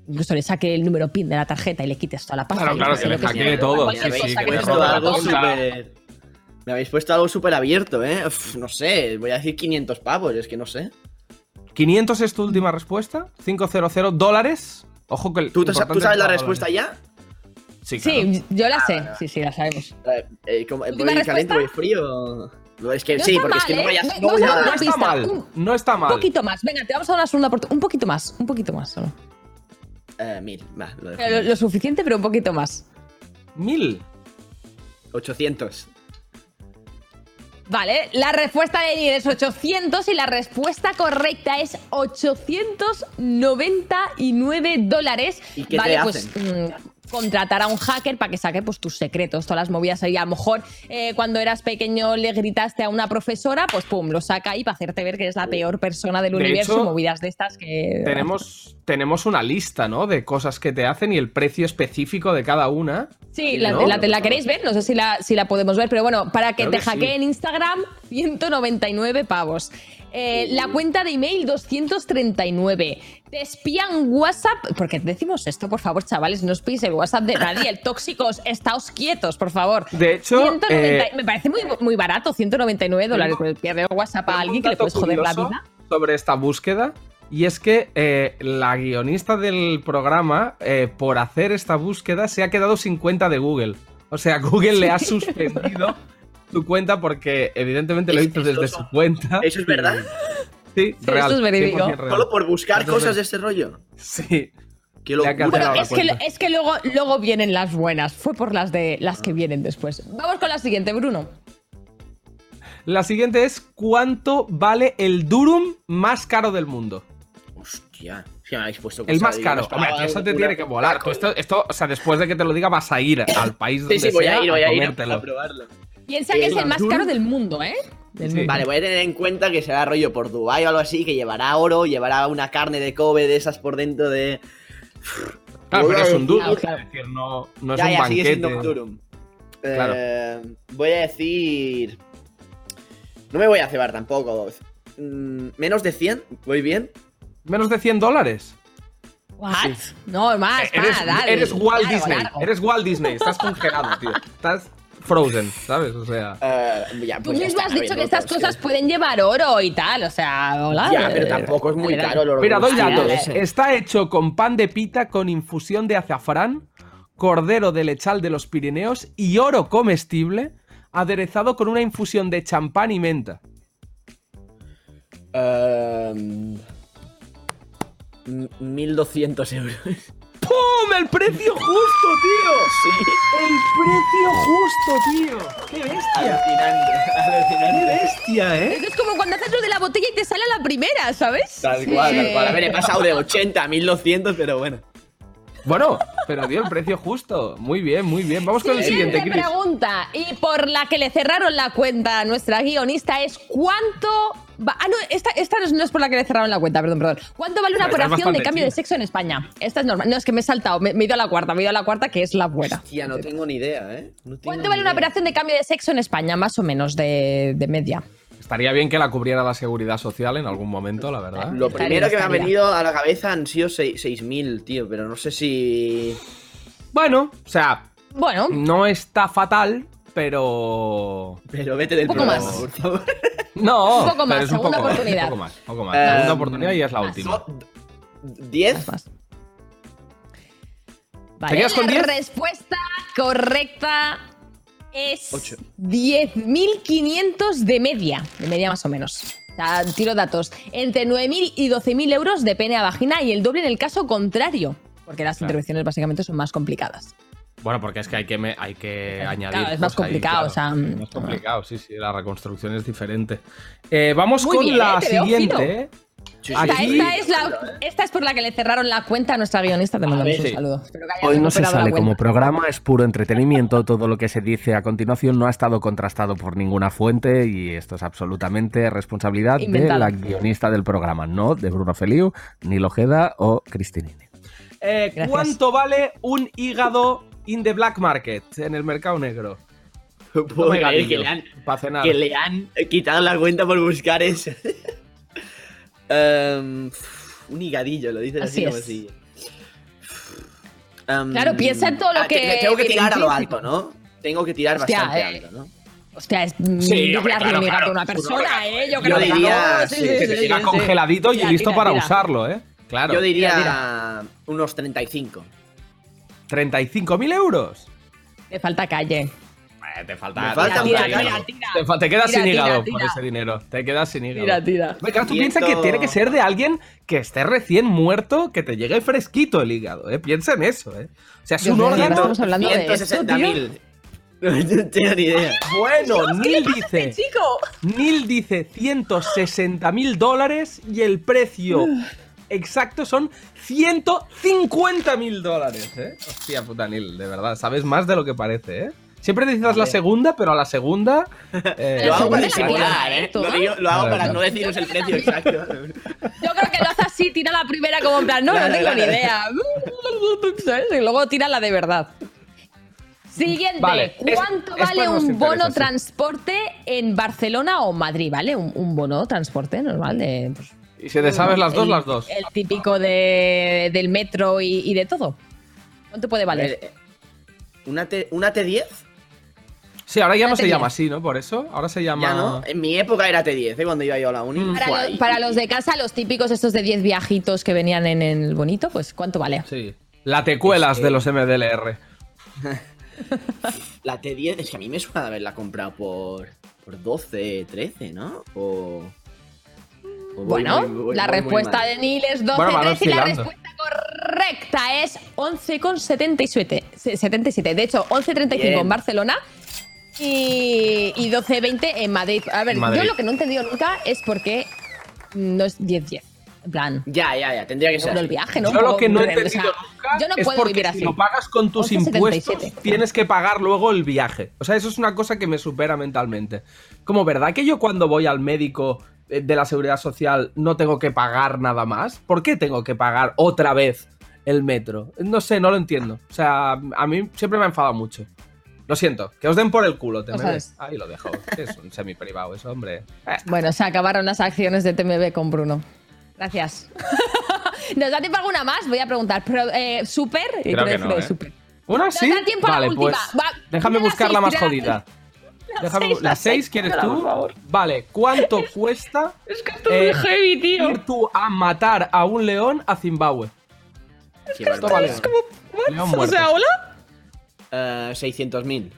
Incluso le saque el número PIN de la tarjeta y le quites toda la pasta. Claro, claro, que le hackee todo. Sí, sí, que que la algo súper... Me habéis puesto algo súper abierto, ¿eh? Uf, no sé, voy a decir 500 pavos, es que no sé. ¿500 es tu última respuesta? ¿500 dólares? Ojo que el ¿Tú, ¿tú sabes es la dólares. respuesta ya? Sí, claro. Sí, yo la sé. Sí, sí, la sabemos. Eh, eh, ¿cómo- ¿Última ¿Voy caliente, respuesta? voy frío? No, es que No sí, está porque es que mal, no ¿eh? vayas... Ve- No voy a a... No está pista. mal, Un- no está Un mal. poquito más. Venga, te vamos a dar una segunda oportunidad. Un poquito más, un poquito más solo. Eh, mil, va, lo dejo. Eh, Lo, lo suficiente, pero un poquito más. ¿Mil? 800. Vale, la respuesta de Neil es 800 y la respuesta correcta es 899 dólares. ¿Y qué vale, te pues mm, contratar a un hacker para que saque pues, tus secretos, todas las movidas ahí. A lo mejor eh, cuando eras pequeño le gritaste a una profesora, pues pum, lo saca ahí para hacerte ver que eres la peor persona del De universo. hecho, movidas de estas que. Tenemos, tenemos una lista, ¿no? De cosas que te hacen y el precio específico de cada una. Sí, la, ¿No? la- la queréis ver, no sé si la, si la podemos ver, pero bueno, para que Creo te que sí. hackeen Instagram, 199 pavos. Eh, la cuenta de email, 239. Te espían WhatsApp, porque decimos esto, por favor, chavales, no espéis el WhatsApp de nadie, el tóxicos, estáos quietos, por favor. De hecho, 190 eh, me parece muy, muy barato, 199 dólares, pierde WhatsApp a alguien que le puedes joder la vida. Sobre esta búsqueda. Y es que eh, la guionista del programa, eh, por hacer esta búsqueda, se ha quedado sin cuenta de Google. O sea, Google le ha suspendido su cuenta porque evidentemente lo ¿Es- hizo eso- desde su cuenta. ¿Eso es verdad? Sí, Sí, real. esto es verídico. 100% real. Solo por buscar Entonces- cosas de este rollo. Sí. Qué locura. Bueno, que, es que luego, luego vienen las buenas. Fue por las de las que vienen después. Vamos con la siguiente, Bruno. La siguiente es ¿cuánto vale el Durum más caro del mundo? Hostia. Si me habéis puesto El más caro. Hombre, eso te tiene que volar. Tú esto, esto, o sea, después de que te lo diga, vas a ir al país donde Sí, sí, voy sea a ir, voy a ir a, probarlo. Piensa que es el más caro del mundo, ¿eh? Sí. Vale, voy a tener en cuenta que será rollo por Dubai o algo así, que llevará oro, llevará una carne de Kobe de esas por dentro de. Claro, pero es un Durum. Claro, claro. Es decir, no, no es ya, un ya, sigue siendo banquete. un Durum. Claro. Eh, voy a decir. No me voy a cebar tampoco. Mm, Menos de 100, ¿voy bien? Menos de 100 dólares. ¿What? No, más, Eres, más, dale. eres Walt Largo, Disney. largo. Eres Walt Disney. Estás congelado, tío. Estás frozen, ¿sabes? O sea. Eh, ya, Tú pues ya mismo has dicho que estas cosas pueden llevar oro y tal, o sea, hola. Ya, pero eh, tampoco es muy caro el oro. Mira, doy datos. ese. Está hecho con pan de pita con infusión de azafrán, cordero de lechal de los Pirineos y oro comestible, aderezado con una infusión de champán y menta. Em, 1200 euros. ¡Pum! ¡El precio justo, tío! Sí. ¡El precio justo, tío! ¡Qué bestia! Alucinante, ¡Qué alucinante. bestia, eh! Esto es como cuando haces lo de la botella y te sale a la primera, ¿sabes? Tal cual, tal cual. A ver, he pasado de 80 a 1200, pero bueno. Bueno, pero dio el precio justo. Muy bien, muy bien. Vamos con el siguiente, Chris. pregunta, y por la que le cerraron la cuenta a nuestra guionista, es ¿cuánto va- Ah, no, esta, esta no es- por la que le cerraron la cuenta, perdón, perdón. ¿Cuánto vale una operación de cambio de sexo en España? Esta es normal. No, es que me he saltado, me, me he ido a la cuarta, me he ido a la cuarta, que es la buena. Tía, no tengo ni idea, ¿eh? No tengo ¿Cuánto vale una operación de cambio de sexo en España? Más o menos, de, de media. Estaría bien que la cubriera la seguridad social en algún momento, la verdad. Lo Estaría, primero que me ha venido a la cabeza han sido seis- 6.000, tío, pero no sé si... Bueno, o sea, Bueno, no está fatal, pero. Pero vete del Un poco programa, más. por favor. No, Un poco más, es un segunda poco oportunidad. Un poco más, un poco más. Segunda oportunidad y es la más. última. So- ¿10? más. ¿Te Vale, quedas con la 10? respuesta correcta es Ocho. 10.500 de media, de media más o menos. O sea, tiro datos. Entre 9.000 y 12.000 euros de pene a vagina y el doble en el caso contrario, porque las Claro. intervenciones básicamente son más complicadas. Bueno, porque es que hay que, me- hay que añadir. Claro, es más ahí, complicado, o sea, Es mm, más complicado, sí, sí. La reconstrucción es diferente. Eh, vamos Muy con bien, la eh, siguiente. Sí, Esta, es la, esta es por la que le cerraron la cuenta a nuestra guionista. Te mandamos un saludo. Hoy no se sale como programa, es puro entretenimiento. Todo lo que se dice a continuación no ha estado contrastado por ninguna fuente y esto es absolutamente responsabilidad Inventado. de la guionista del programa, no de Bruno Feliu, ni Lojeda o Cristinini. Eh. ¿Cuánto vale un hígado in the black market, en el mercado negro? Creer que le han, para cenar. que le han quitado la cuenta por buscar eso. Em, un higadillo, lo dices así, Así como así. Em, Claro, piensa en todo lo ah, que Tengo que tirar a lo alto, ¿no? Tengo que tirar Hostia, bastante eh, alto, ¿no? Hostia, es Sí, hombre, claro, un claro. a una persona, ¿eh? Yo Yo creo que diría, no. sí, sí, que sí, te sí, llega sí. congeladito y Tira, listo tira, para tira. usarlo, ¿eh? Claro. Yo diría Tira, unos 35. ¿35.000 euros? Te falta calle. Eh, te falta. Me falta hígado. Tira, Te, fa- te quedas Tira, sin tira, hígado tira. por ese dinero. Te quedas sin hígado. Tira, tira. Claro, tú piensas que tiene que ser de alguien que esté recién muerto, que te llegue fresquito el hígado, ¿eh? Piensa en eso, ¿eh? O sea, es Dios un órgano. estamos hablando de esto, tío. 160.000. No tengo ni idea. Bueno, Neil dice. Chico. Neil dice 160 mil dólares y el precio exacto son 150 mil dólares, ¿eh? Hostia puta, Neil, de verdad, sabes más de lo que parece, ¿eh? Siempre dices la segunda, pero a la segunda. eh, Lo hago para disimular, ¿eh? Lo, digo- lo hago para no deciros el precio exacto. Yo creo que lo hace así, tira la primera como en plan, no, Claro, no tengo claro. ni idea. ¿Sabes? Y luego tira la de verdad. Siguiente. Vale, ¿Cuánto vale un bono interesa, sí. transporte en Barcelona o Madrid? ¿Vale? Un, un bono transporte normal de. pues, Y si te sabes las dos, el- las dos. El típico de, del metro y, y de todo. ¿Cuánto puede valer? ¿Una, T, ¿Una T10? Sí, ahora ya no se T10. llama así, ¿no? Por eso. Ahora se llama. Ya no. En mi época era T10, ¿eh? cuando iba yo a la uni. Para, Fua, lo- y- para los de casa, los típicos estos de 10 viajitos que venían en el bonito, pues ¿cuánto vale? Sí. La tecuelas Es que- de los MDLR. La T10 es que a mí me suena de haberla comprado por, por 12, 13, ¿no? O... Bueno, voy- la voy respuesta de Neil es 12 Bueno, van 13 y la respuesta correcta es 11,77. Se- 77. De hecho, 11,35 Bien. en Barcelona y, y 12,20 en Madrid. A ver, Madrid. yo lo que no he entendido nunca es por qué no es 10-10. En plan, Ya, ya, ya, tendría que ser. el viaje, ¿no? Yo lo que no he O sea, entendido nunca yo no es puedo porque vivir si así. lo pagas con tus 11,77. impuestos, tienes que pagar luego el viaje. O sea, eso es una cosa que me supera mentalmente. Como, ¿verdad que yo cuando voy al médico eh, de la seguridad social no tengo que pagar nada más? ¿Por qué tengo que pagar otra vez el metro? No sé, no lo entiendo. O sea, a mí siempre me ha enfadado mucho. Lo siento, que os den por el culo, es- Ahí lo dejo. Es un semi privado eso, hombre. Eh, Bueno, se acabaron las acciones de TMB con Bruno. Gracias. ¿Nos da tiempo alguna más? Voy a preguntar. Pero, eh, ¿Super? Creo Creo que no, ¿eh? Super. ¿Una Nos sí? da tiempo a la vale, última. pues Va, déjame buscar la más jodida. La Déjame, seis, la la 6 seis, quieres tú? por favor. Vale, ¿cuánto cuesta Es que esto eh, es muy heavy, tío. ir tú a matar a un león a Zimbabue? Esto vale. vale. León O sea, hola. Eh, 600.000.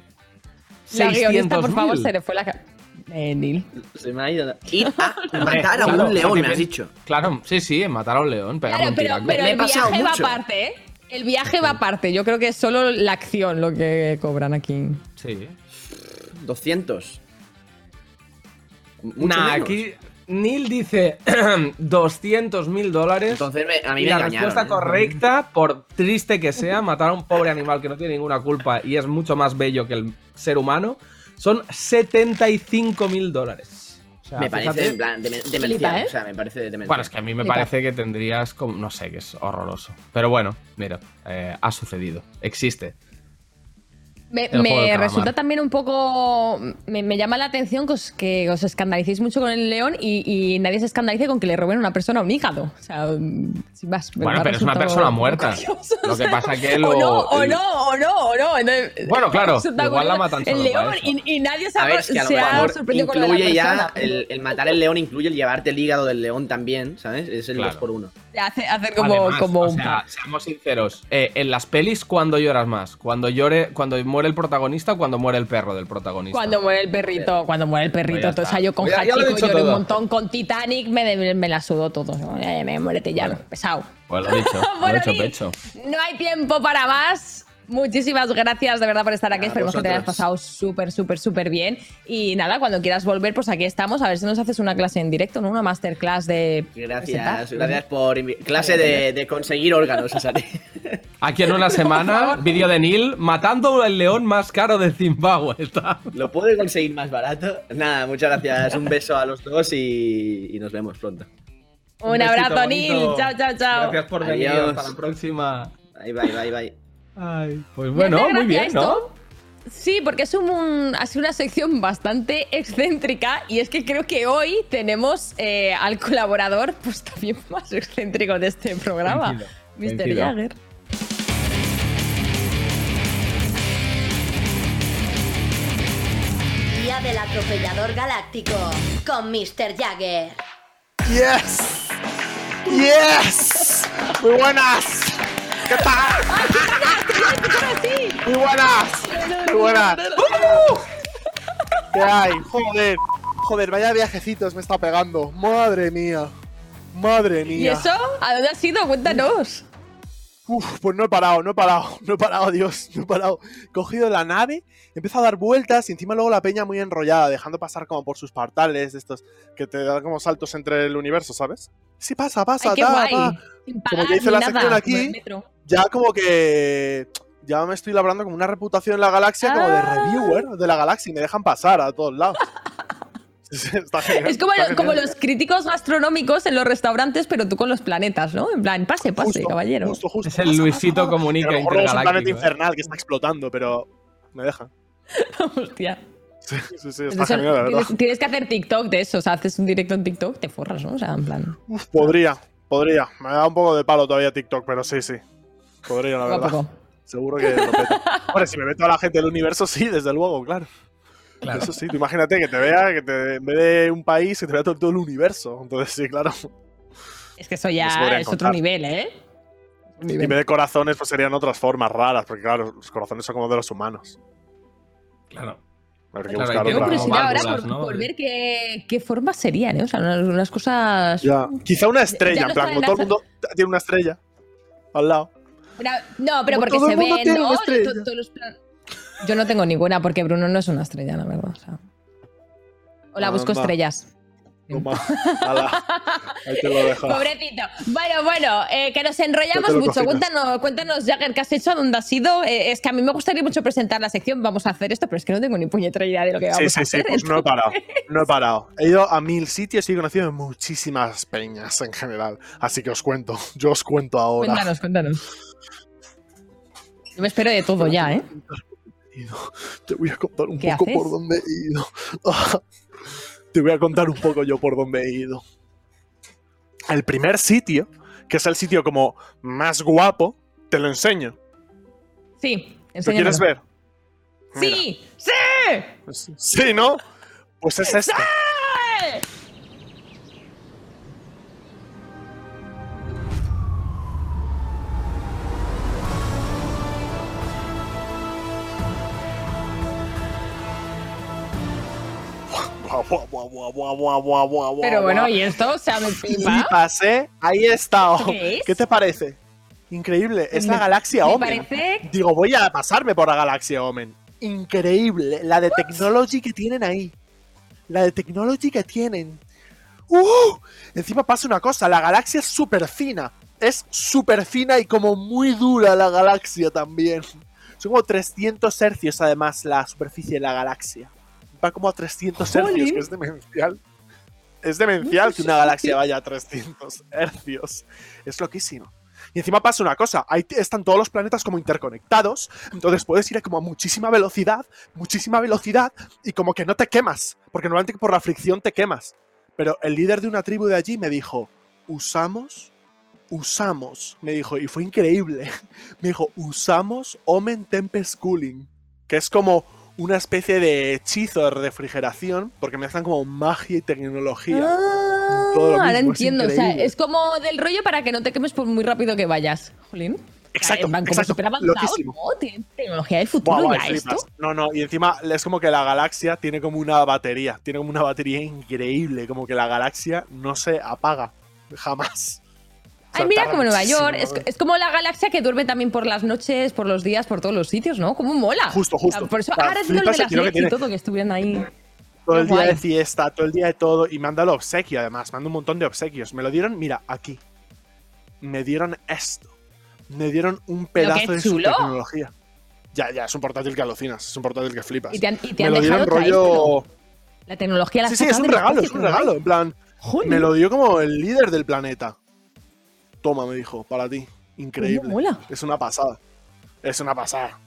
La guionista, por 600.000. favor, se le fue la... ca- Eh, Neil. Se me ha ido. Ir a Hombre, matar a claro, un león, me has dicho. Claro, sí, sí, matar a un león, pegarle Claro, un pero, tiraco. pero el viaje va aparte, ¿eh? El viaje va aparte. Yo creo que es solo la acción lo que cobran aquí. Sí. 200. Mucho Nah, menos. aquí Neil dice 200 mil dólares. Entonces me- a mí y me la engañaron. respuesta ¿eh? correcta, por triste que sea, matar a un pobre animal que no tiene ninguna culpa y es mucho más bello que el ser humano, son 75 mil dólares. O sea, Me parece fíjate. en plan Flipa, demencial. ¿eh? O sea, me parece demencial. Bueno, es que a mí me Flipa. parece que tendrías como. No sé, que es horroroso. Pero bueno, mira, eh, ha sucedido. Existe. Me, resulta también un poco. Me, me llama la atención que os, que os escandalicéis mucho con el león y, y nadie se escandalice con que le roben a una persona un hígado. O sea, mm, sin más. me Bueno, pero es una persona muerta. curioso, Lo o que pasa que O no, o no, o no, o no. Entonces, Bueno, claro, igual la matan solo El león y, y nadie se ver, es que se ha sorprendido con lo de la incluye ya el, el matar el león incluye el llevarte el hígado del león también, ¿sabes? Es el Claro. 2 por 1 Hace- hacer como, Además, como o un sea, seamos sinceros, eh, en las pelis, ¿cuándo lloras más? ¿Cuando llore, cuando muere el protagonista o cuando muere el perro del protagonista? Cuando muere el perrito, cuando muere el perrito. Pues ya o sea, está. yo con he Hachiko lloré un montón, con Titanic me, me la sudó todo. Me muérete ya, pesado. Pues lo he dicho, lo he Bueno, hecho pecho. No hay tiempo para más. Muchísimas gracias de verdad por estar aquí. A Esperemos que te hayas pasado súper, súper, súper bien. Y nada, cuando quieras volver, pues aquí estamos. A ver si nos haces una clase en directo, ¿no? Una masterclass de. Gracias, presentar. gracias por clase de, de conseguir órganos, Susana. Aquí en una semana, vídeo de Neil matando al león más caro de Zimbabue. Está. ¿Lo puede conseguir más barato? Nada, muchas gracias. Un beso a los dos y, y nos vemos pronto. Un, besito abrazo, bonito. Neil. Chao, chao, chao. Gracias por venir. Hasta la próxima. Bye, bye, bye, bye. Ay, pues bueno, muy bien, ¿no? Sí, porque es un, un- ha sido una sección bastante excéntrica y es que creo que hoy tenemos eh, al colaborador pues también más excéntrico de este programa, Mr. Jagger. Día del atropellador galáctico con Mr. Jagger. ¡Yes! ¡Yes! ¡Muy buenas! ¿Qué tal? ¡Muy buenas! ¡Muy buenas! ¡Uh! ¿Qué hay? Joder, joder, vaya viajecitos me está pegando. Madre mía. Madre mía. ¿Y eso? ¿A dónde has ido? Cuéntanos. Uf, pues no he parado, no he parado, no he parado, Dios, no he parado. He cogido la nave, he empezado a dar vueltas y encima luego la peña muy enrollada, dejando pasar como por sus portales de estos que te dan como saltos entre el universo, ¿sabes? Sí, pasa, pasa, Ay, qué ta, guay. ta. Sin Como ya hice la sección aquí. Ya como que ya me estoy labrando como una reputación en la galaxia como de Ah. reviewer de la galaxia y me dejan pasar a todos lados. Está genial, Es como, está lo- como los críticos gastronómicos en los restaurantes, pero tú con los planetas, ¿no? En plan, pase, pase, Justo, caballero. justo, justo. Es el Pasa, Luisito pasa. Comunica es un planeta. ¿eh? infernal que está explotando, pero me dejan. Hostia. Sí, sí, sí, está eso- genial, la verdad. tienes, tienes que hacer TikTok de eso. O sea, haces un directo en TikTok, te forras, ¿no? O sea, en plan. Uf, podría, podría. Me da un poco de palo todavía TikTok, pero sí, sí. Podría, la Poco a verdad. poco. Seguro que lo peto. Bueno, si me ve toda la gente del universo, sí, desde luego, claro. Eso sí, tú imagínate que te vea, que te, en vez de un país, que te vea todo, todo el universo. Entonces, sí, claro. Es que eso ya es otro nivel, ¿eh? Y en vez de corazones, pues serían otras formas raras, porque claro, los corazones son como de los humanos. Claro. Que Claro, Tengo curiosidad ahora por, ¿no? por ver qué, qué formas serían, ¿eh? O sea, unas, unas cosas. Ya. Quizá una estrella, en plan, como todo el mundo tiene una estrella al lado. No, pero porque todo se el mundo ven, tiene ¿no? una todos los plan- Yo no tengo ninguna porque Bruno no es una estrella, la verdad. O sea. Hola, busco Anda. estrellas. Ahí te lo dejo. Pobrecito. Bueno, bueno, eh, que nos enrollamos mucho. Cuéntanos, cuéntanos, Jagger, ¿qué has hecho? ¿Dónde has ido? Eh, es que a mí me gustaría mucho presentar la sección. Vamos a hacer esto, pero es que no tengo ni puñetera idea de lo que vamos Sí, a sí, sí, hacer. pues no he parado. No he parado. He ido a mil sitios y he conocido muchísimas peñas en general. Así que os cuento. Yo os cuento ahora. Cuéntanos, cuéntanos. Yo me espero de todo ya, ¿eh? Te voy a contar un ¿Qué poco haces? por dónde he ido. Te voy a contar un poco yo por dónde he ido. El primer sitio, que es el sitio como más guapo, te lo enseño. Sí, ¿Lo enséñamelo. quieres ver? ¡Sí! ¡Sí! Sí, ¿no? Pues es este. Buah, Pero bueno. ¿y esto? O sea, me ¿eh? Ahí. ¿Esto qué es? te parece? Increíble. Es la galaxia me Omen. parece- Digo, voy a pasarme por la galaxia Omen. Increíble. La de technology que tienen ahí. La de technology que tienen. ¡Uh! Encima pasa una cosa. La galaxia es súper fina. Es súper fina y como muy dura la galaxia también. Son como 300 hercios además la superficie de la galaxia. Va como a 300 hercios, que es demencial. Es demencial que una galaxia vaya a 300 hercios. Es loquísimo. Y encima pasa una cosa, ahí están todos los planetas como interconectados, entonces puedes ir como a muchísima velocidad, muchísima velocidad, y como que no te quemas, porque normalmente por la fricción te quemas. Pero el líder de una tribu de allí me dijo, usamos, usamos, me dijo, y fue increíble, me dijo, usamos Omen Tempest Cooling, que es como una especie de hechizo de refrigeración, porque me hacen como magia y tecnología. Todo lo Ah, ahora mismo, es entiendo. O sea, es como del rollo para que no te quemes por muy rápido que vayas. Jolín. Exacto, plan, como exacto, loquísimo. ¿no? Tiene tecnología del futuro ya flipas. esto. No, no, y encima es como que la galaxia tiene como una batería, tiene como una batería increíble, como que la galaxia no se apaga jamás. Ay, mira, como Nueva York. Es, es como la galaxia que duerme también por las noches, por los días, por todos los sitios, ¿no? Como mola. Justo, justo. O sea, por eso O sea, ahora entiendo el de las que y todo, que estuvieran ahí. Todo el día de fiesta, todo el día de todo, y manda el obsequio además, manda un montón de obsequios. Me lo dieron, mira, aquí. Me dieron esto. Me dieron un pedazo de su tecnología. Ya, ya, es un portátil que alucinas, es un portátil que flipas. Y te han, y te Me han lo dejado dieron rollo. La tecnología la Sí, sí, es un regalo, es un regalo. En plan, Joder. me lo dio como el líder del planeta. Toma, me dijo, para ti. Increíble. Mola. Es una pasada. Es una pasada.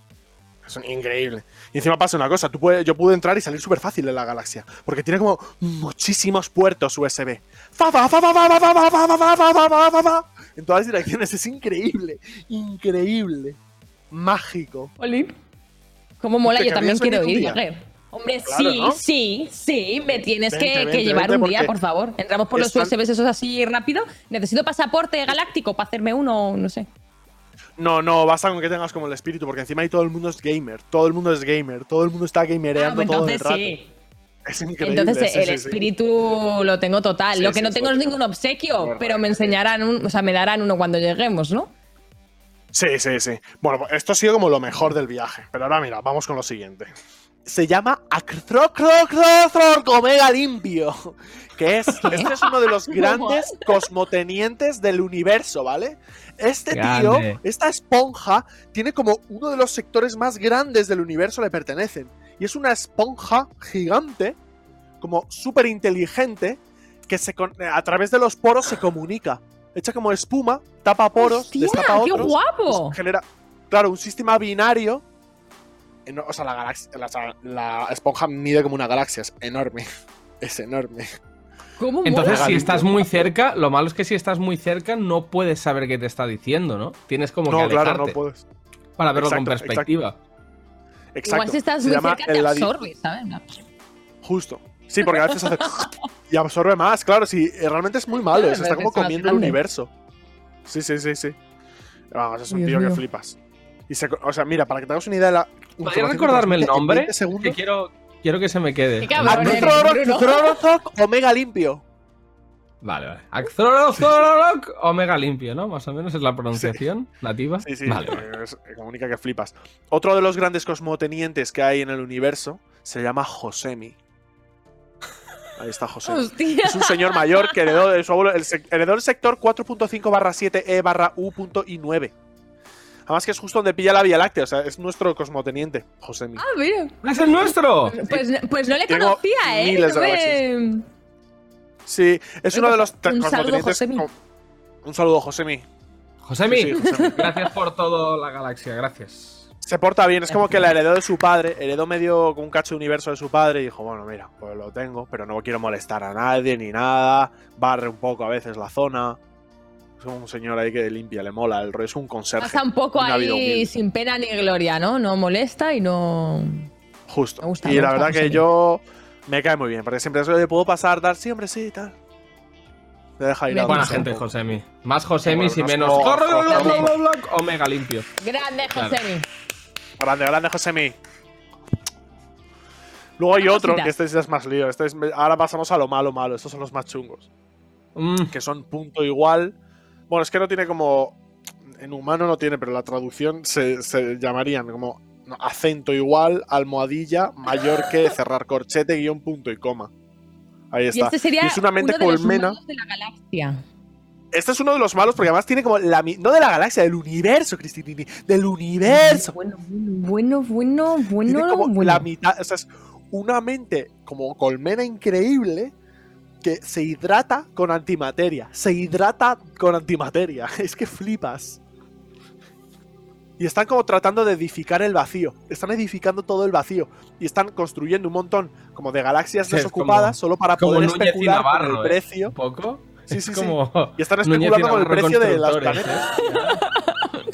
Es increíble. Y encima pasa una cosa, tú puedes, yo pude entrar y salir súper fácil de la galaxia, porque tiene como muchísimos puertos USB. En todas direcciones, es increíble, increíble, mágico. Olip, ¿cómo mola? Yo también quiero ir, Hombre, Claro, sí, ¿no? sí, sí, me tienes Vente, que, llevar vente, un día, por favor. Entramos por los están- USBs esos así rápido. Necesito pasaporte galáctico para hacerme uno, no sé. No, no, basta con que tengas como el espíritu, porque encima ahí todo el mundo es gamer. Todo el mundo es gamer. Todo el mundo está Ah, gamereando pues todo el rato. sí. Es increíble. Entonces sí, el sí, espíritu lo tengo total. Lo que no tengo es ningún obsequio, pero me enseñarán, un, o sea, me darán uno cuando lleguemos, ¿no? Sí, sí, sí. Bueno, esto ha sido como lo mejor del viaje. Pero ahora mira, vamos con lo siguiente. Se llama Omega Limpio. Que es, este es uno de los grandes cosmotenientes del universo, ¿vale? Este tío, esta esponja, tiene como uno de los sectores más grandes del universo le pertenecen. Y es una esponja gigante, como súper inteligente, que se a través de los poros se comunica. Echa como espuma, tapa poros, ¡Hostia, qué guapo! genera, claro, un sistema binario o sea, la galaxia, la, o sea, la esponja mide como una galaxia, es enorme. Es enorme. ¿Cómo Entonces, si estás muy cerca, lo malo es que si estás muy cerca no puedes saber qué te está diciendo, ¿no? Tienes como que No, claro, alejarte no puedes. para verlo con perspectiva. Exacto. Igual si estás Se muy cerca te absorbes, ¿sabes? Justo. Sí, porque a veces hace. y absorbe más, claro. Sí, eh, realmente es muy malo. Claro, Se está es como comiendo el universo. Sí, sí, sí, sí. Vamos, es un Dios tío que flipas. Y se, o sea, mira, para que te hagas una idea de la. ¿Podrías recordarme el nombre? 20 segundos. Que quiero, quiero que se me quede. Bruno. Acrorok, Omega limpio. Vale, vale. Acrorok Omega limpio, ¿no? Más o menos es la pronunciación nativa. Sí, sí, Vale. eh, es- comunica que flipas. Otro de los grandes cosmotenientes que hay en el universo se llama Josemi. Ahí está Josemi. Hostia. Es un señor mayor que heredó de su abuelo, el heredó el sector 4.5 barra 7 E barra U.I9. Además que es justo donde pilla la Vía Láctea, o sea, es nuestro cosmoteniente, Josemi. Ah, mira. ¡Es el nuestro! Pues, pues no le Tengo conocía, ¿eh? miles de Sí, es uno de los Un saludo, cosmotenientes. Josemi. con- Un saludo, Josemi. Josemi, Sí, sí, Josemi. gracias por toda la galaxia, gracias. Se porta bien, es como que la heredó de su padre, heredó medio con un cacho de universo de su padre y dijo, bueno, mira, pues lo tengo, pero no quiero molestar a nadie ni nada, barre un poco a veces la zona. Es un señor ahí que limpia, le mola, el rollo es un conserje. Pasa un poco ahí sin pena ni gloria, ¿no? No molesta y no. Justo. Me gusta, y me la verdad que yo me cae muy bien, porque siempre es, oye, puedo pasar, dar, siempre sí, tal. Me deja ir a Buena gente. Josemi. Más Josemi Bueno, y no menos. Omega limpio. Grande, Claro. Josemi. Grande, grande, Josemi. Luego hay otro, que este ya es más lío. Este es- ahora pasamos a lo malo, malo. Estos son los más chungos. Mm, Que son punto igual. Bueno, es que no tiene como. En humano no tiene, pero la traducción se, se llamarían como acento igual, almohadilla, mayor que cerrar corchete, guion, punto y coma. Ahí Y está. este sería es una mente uno de los colmena. malos de la galaxia. Este es uno de los malos porque además tiene como la. No de la galaxia, del universo, Cristinini. Del universo. Bueno, bueno, bueno, bueno, Tiene como bueno. la mitad. O sea, es una mente como colmena increíble que se hidrata con antimateria. Se hidrata con antimateria. Es que flipas. Y están como tratando de edificar el vacío. Están edificando todo el vacío. Y están construyendo un montón como de galaxias Sí, desocupadas solo para poder especular con Navarro, el ¿eh? precio. Poco. Sí, Es sí, sí. Y están especulando con el precio de las constructores, planetas.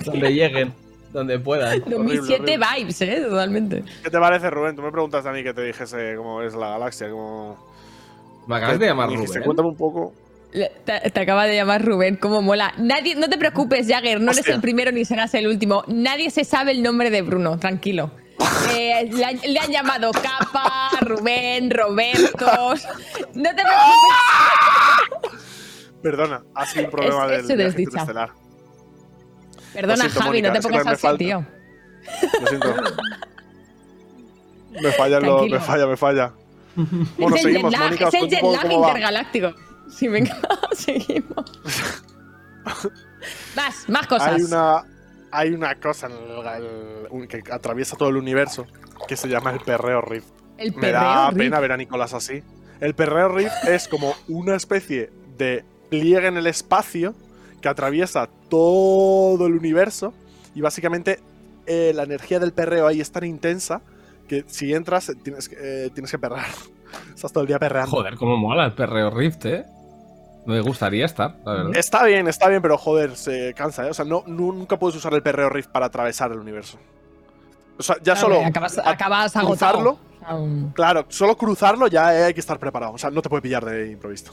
¿eh? Donde lleguen, donde puedan. 2007 vibes, ¿eh? Totalmente. ¿Qué te parece, Rubén? Tú me preguntas a mí que te dijese cómo es la galaxia. Cómo... Me acabas de llamar dijiste, Rubén. Cuéntame un poco. Te, te acaba de llamar Rubén, cómo mola. Nadie, no te preocupes, Jagger, no eres el primero ni serás el último. Nadie se sabe el nombre de Bruno, tranquilo. Eh, le, han, le han llamado Capa, Rubén, Roberto. No te preocupes. Perdona, ha sido un problema Es- del es interestelar. Perdona, siento, Javi, Mónica, no te pongas así, falta. tío. Lo siento. me falla, lo, me falla, me falla. Bueno, es el seguimos, lag, Mónica. es el jet lag intergaláctico. Sí, venga, seguimos. Más, más cosas. Hay una, hay una cosa en el- el- que atraviesa todo el universo que se llama el perreo riff. El Me da riff. pena ver a Nicolás así. El perreo riff es como una especie de pliegue en el espacio que atraviesa todo el universo y básicamente eh, la energía del perreo ahí es tan intensa que si entras eh, tienes, que- eh, tienes que perrear. Estás todo el día perreando. Joder, cómo mola el perreo Rift, eh. Me gustaría estar, la verdad. Está bien, está bien, pero joder, se cansa, ¿eh? O sea, no, nu- nunca puedes usar el perreo riff para atravesar el universo. O sea, ya Claro, solo acabas, a- acabas cruzarlo, agotado. Claro, solo cruzarlo ya eh, hay que estar preparado. O sea, no te puede pillar de improviso.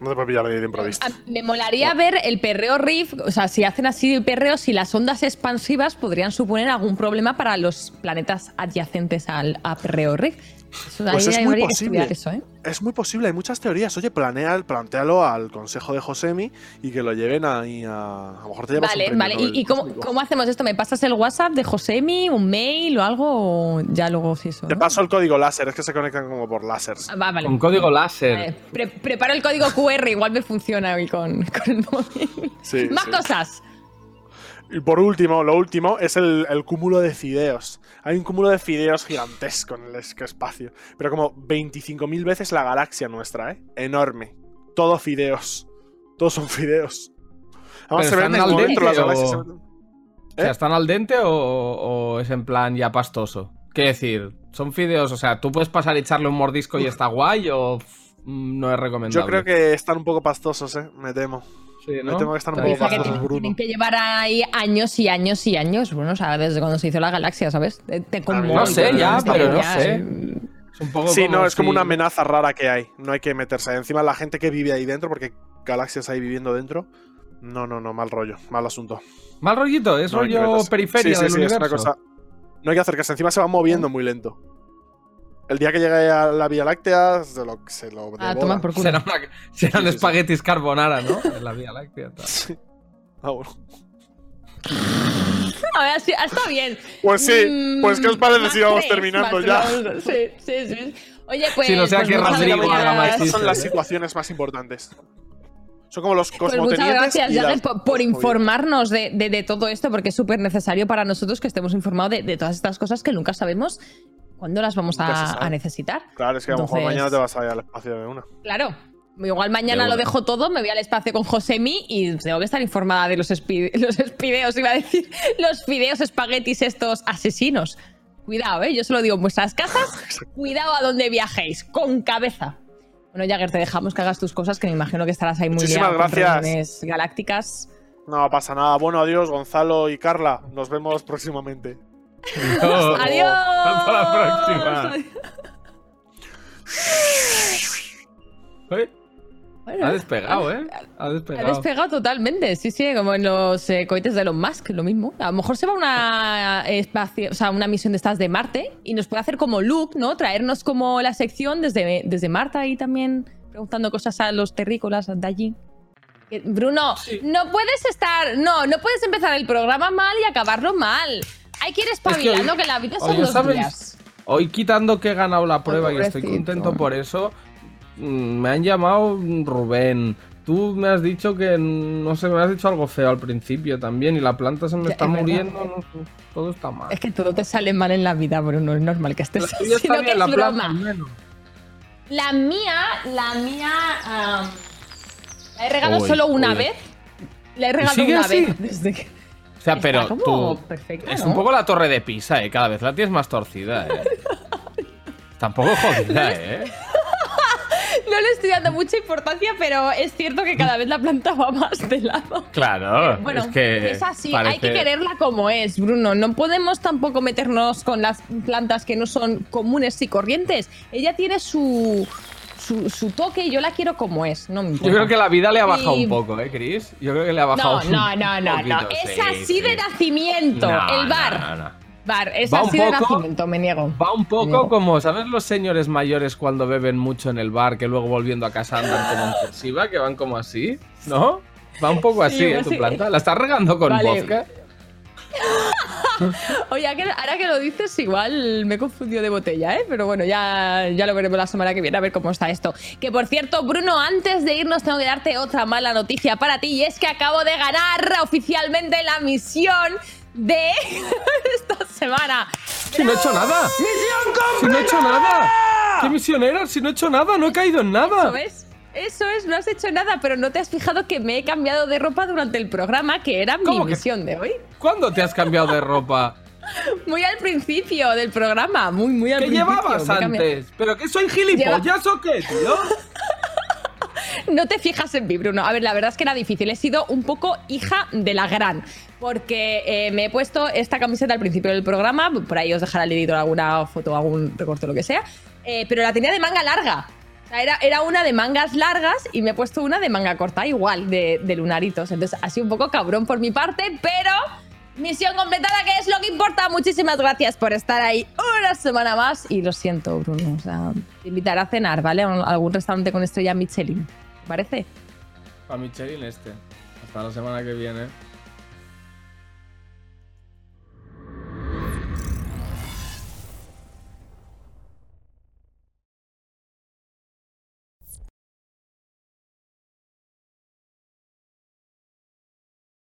No te puede pillar de, improviso. me molaría ver el perreo riff, o sea, si hacen así el perreo, si las ondas expansivas podrían suponer algún problema para los planetas adyacentes al a perreo riff. Eso, Pues es muy posible. eso, ¿eh? Es muy posible, hay muchas teorías. Oye, planea, plantealo al consejo de Josemi y que lo lleven ahí a. A lo mejor te llevas un Vale, premio vale. Nobel ¿Y, y cómo, cómo hacemos esto? ¿Me pasas el WhatsApp de Josemi, un mail o algo? O ya luego sí eso. Te ¿no? paso el código láser, es que se conectan como por láseres. Ah, va, vale. Con código láser. Vale, pre- preparo el código QR, igual me funciona hoy con, con el móvil. Sí, Más sí. cosas. Y por último, lo último es el, el cúmulo de fideos. Hay un cúmulo de fideos gigantesco en el es- espacio. Pero como 25.000 veces la galaxia nuestra, ¿eh? Enorme. Todo fideos. Todos son fideos. Además se ven al dentro las dente, galaxias. o- se ven- O sea, ¿están al dente o, o es en plan ya pastoso? Quiero decir, son fideos, o sea, tú puedes pasar y echarle un mordisco y está guay o mm, no es recomendable. Yo creo que están un poco pastosos, ¿eh? Me temo. Sí, Me ¿no? temo que están un poco que tienen, Bruno. tienen que llevar ahí años y años y años, bueno, o sea, desde cuando se hizo la galaxia, ¿sabes? Te, te conmueve, No sé, ya, pero no ya, sé. sí. Es un poco Sí, como no, es como una amenaza rara que hay. No hay que meterse. Encima la gente que vive ahí dentro, porque galaxias ahí viviendo dentro. No, no, no, mal rollo, mal asunto. Mal rollito, es No rollo periferia Sí, sí, del sí, es universo. una cosa. No hay que acercarse. Encima se va moviendo muy lento. El día que llegue a la Vía Láctea, se lo, se lo Ah, toma por culo. Será una- serán Sí, sí, sí. espaguetis carbonara, ¿no? En la Vía Láctea. tal. Ah, bueno. A ver, sí, está bien. Pues sí, Mm, pues ¿qué os parece si vamos terminando ya? Sí, sí, sí. Oye, pues. Sí, no sea pues que Rodrigo haga más Estas son las situaciones más importantes. Son como los Pues muchas cosmotenientes. gracias, por, por informarnos de, de- de todo esto, porque es súper necesario para nosotros que estemos informados de, de todas estas cosas que nunca sabemos cuándo las vamos a, necesitar. Claro, es que a lo mejor mañana te vas a ir al espacio de una. Claro. Igual mañana De lo dejo todo, me voy al espacio con Josemi y tengo que estar informada de los, espi- los espideos, iba a decir, los fideos espaguetis estos asesinos. Cuidado, ¿eh? Yo se lo digo en vuestras casas, cuidado a donde viajéis, con cabeza. Bueno, Jagger, te dejamos que hagas tus cosas, que me imagino que estarás ahí muy Muchísimas liado con gracias. galácticas. No pasa nada. Bueno, adiós, Gonzalo y Carla. Nos vemos próximamente. ¡Adiós! Hasta la próxima. ¿Eh? Bueno, Ha despegado, ¿eh? Ha Ha despegado. totalmente, sí, sí, como en los eh, cohetes de Elon Musk, lo mismo. A lo mejor se va a una espacio, o sea, una misión de estas de Marte y nos puede hacer como Luke, ¿no? Traernos como la sección desde, desde Marte ahí también, preguntando cosas a los terrícolas de allí. Bruno, no puedes estar, no, no puedes empezar el programa mal y acabarlo mal. Hay que ir espabilando, que, la vida son dos ¿sabéis? días. Hoy quitando que he ganado la prueba y estoy contento por eso, mm, me han llamado Rubén. Tú me has dicho que, no sé, me has dicho algo feo al principio también y la planta se me Ya, está es muriendo, no sé, todo está mal. Es que todo te sale mal en la vida, Bruno, es normal que estés La tuya así, está no que bien, es la broma. menos. La mía, la mía. am, la he regalado solo una vez. La he regalado una así? vez. Desde que... Sea, Está pero tú... perfecta, Es ¿no? un poco la torre de Pisa, ¿eh? Cada vez la tienes más torcida, ¿eh? Tampoco jodida, ¿eh? No le estoy dando mucha importancia, pero es cierto que cada vez la planta va más de lado. Claro, Bueno, es que... es así, parece- hay que quererla como es, Bruno. No podemos tampoco meternos con las plantas que no son comunes y corrientes. Ella tiene su, su, su toque yo la quiero como es. No me Yo creo que la vida le ha bajado Y- un poco, ¿eh, Chris? Yo creo que le ha bajado No, no, un no, no, no. poquito, Es sí, así sí. de nacimiento. No, el bar. no, no. Bar, es Va así de nacimiento, me niego. Va un poco niego. como, ¿sabes los señores mayores cuando beben mucho en el bar que luego volviendo a casa andan como en cursiva, que van como así? ¿No? Va un poco así, Sí, ¿eh? Tu sí. planta. ¿La estás regando con Vale. vodka? Oye, ahora que lo dices, igual me he confundido de botella, ¿eh? Pero bueno, ya, ya lo veremos la semana que viene a ver cómo está esto. Que por cierto, Bruno, antes de irnos tengo que darte otra mala noticia para ti y es que acabo de ganar oficialmente la misión de esta semana. Si no he hecho nada. Si no he hecho nada. ¿Qué misión era? Si no he hecho nada, no he caído en nada. Eso es. Eso es, no has hecho nada, pero no te has fijado que me he cambiado de ropa durante el programa, que era mi ¿Cómo que- misión de hoy. ¿Cuándo te has cambiado de ropa? Muy al principio del programa, muy, muy al ¿Qué principio. llevabas he cambiado. antes? ¿Pero qué soy gilipollas o qué, tío? No te fijas en mí, Bruno. A ver, la verdad es que era difícil. He sido un poco hija de la gran. Porque eh, me he puesto esta camiseta al principio del programa. Por ahí os dejará el editor alguna foto, algún recorte, lo que sea. eh, pero la tenía de manga larga. O sea, era, era una de mangas largas y me he puesto una de manga corta, igual, de, de lunaritos. Entonces, sido un poco cabrón por mi parte, pero misión completada, que es lo que importa. Muchísimas gracias por estar ahí una semana más. Y lo siento, Bruno. O sea, te invitaré a cenar, ¿vale? A algún restaurante con estrella Michelin. ¿Te parece? A Michelin este. Hasta la semana que viene.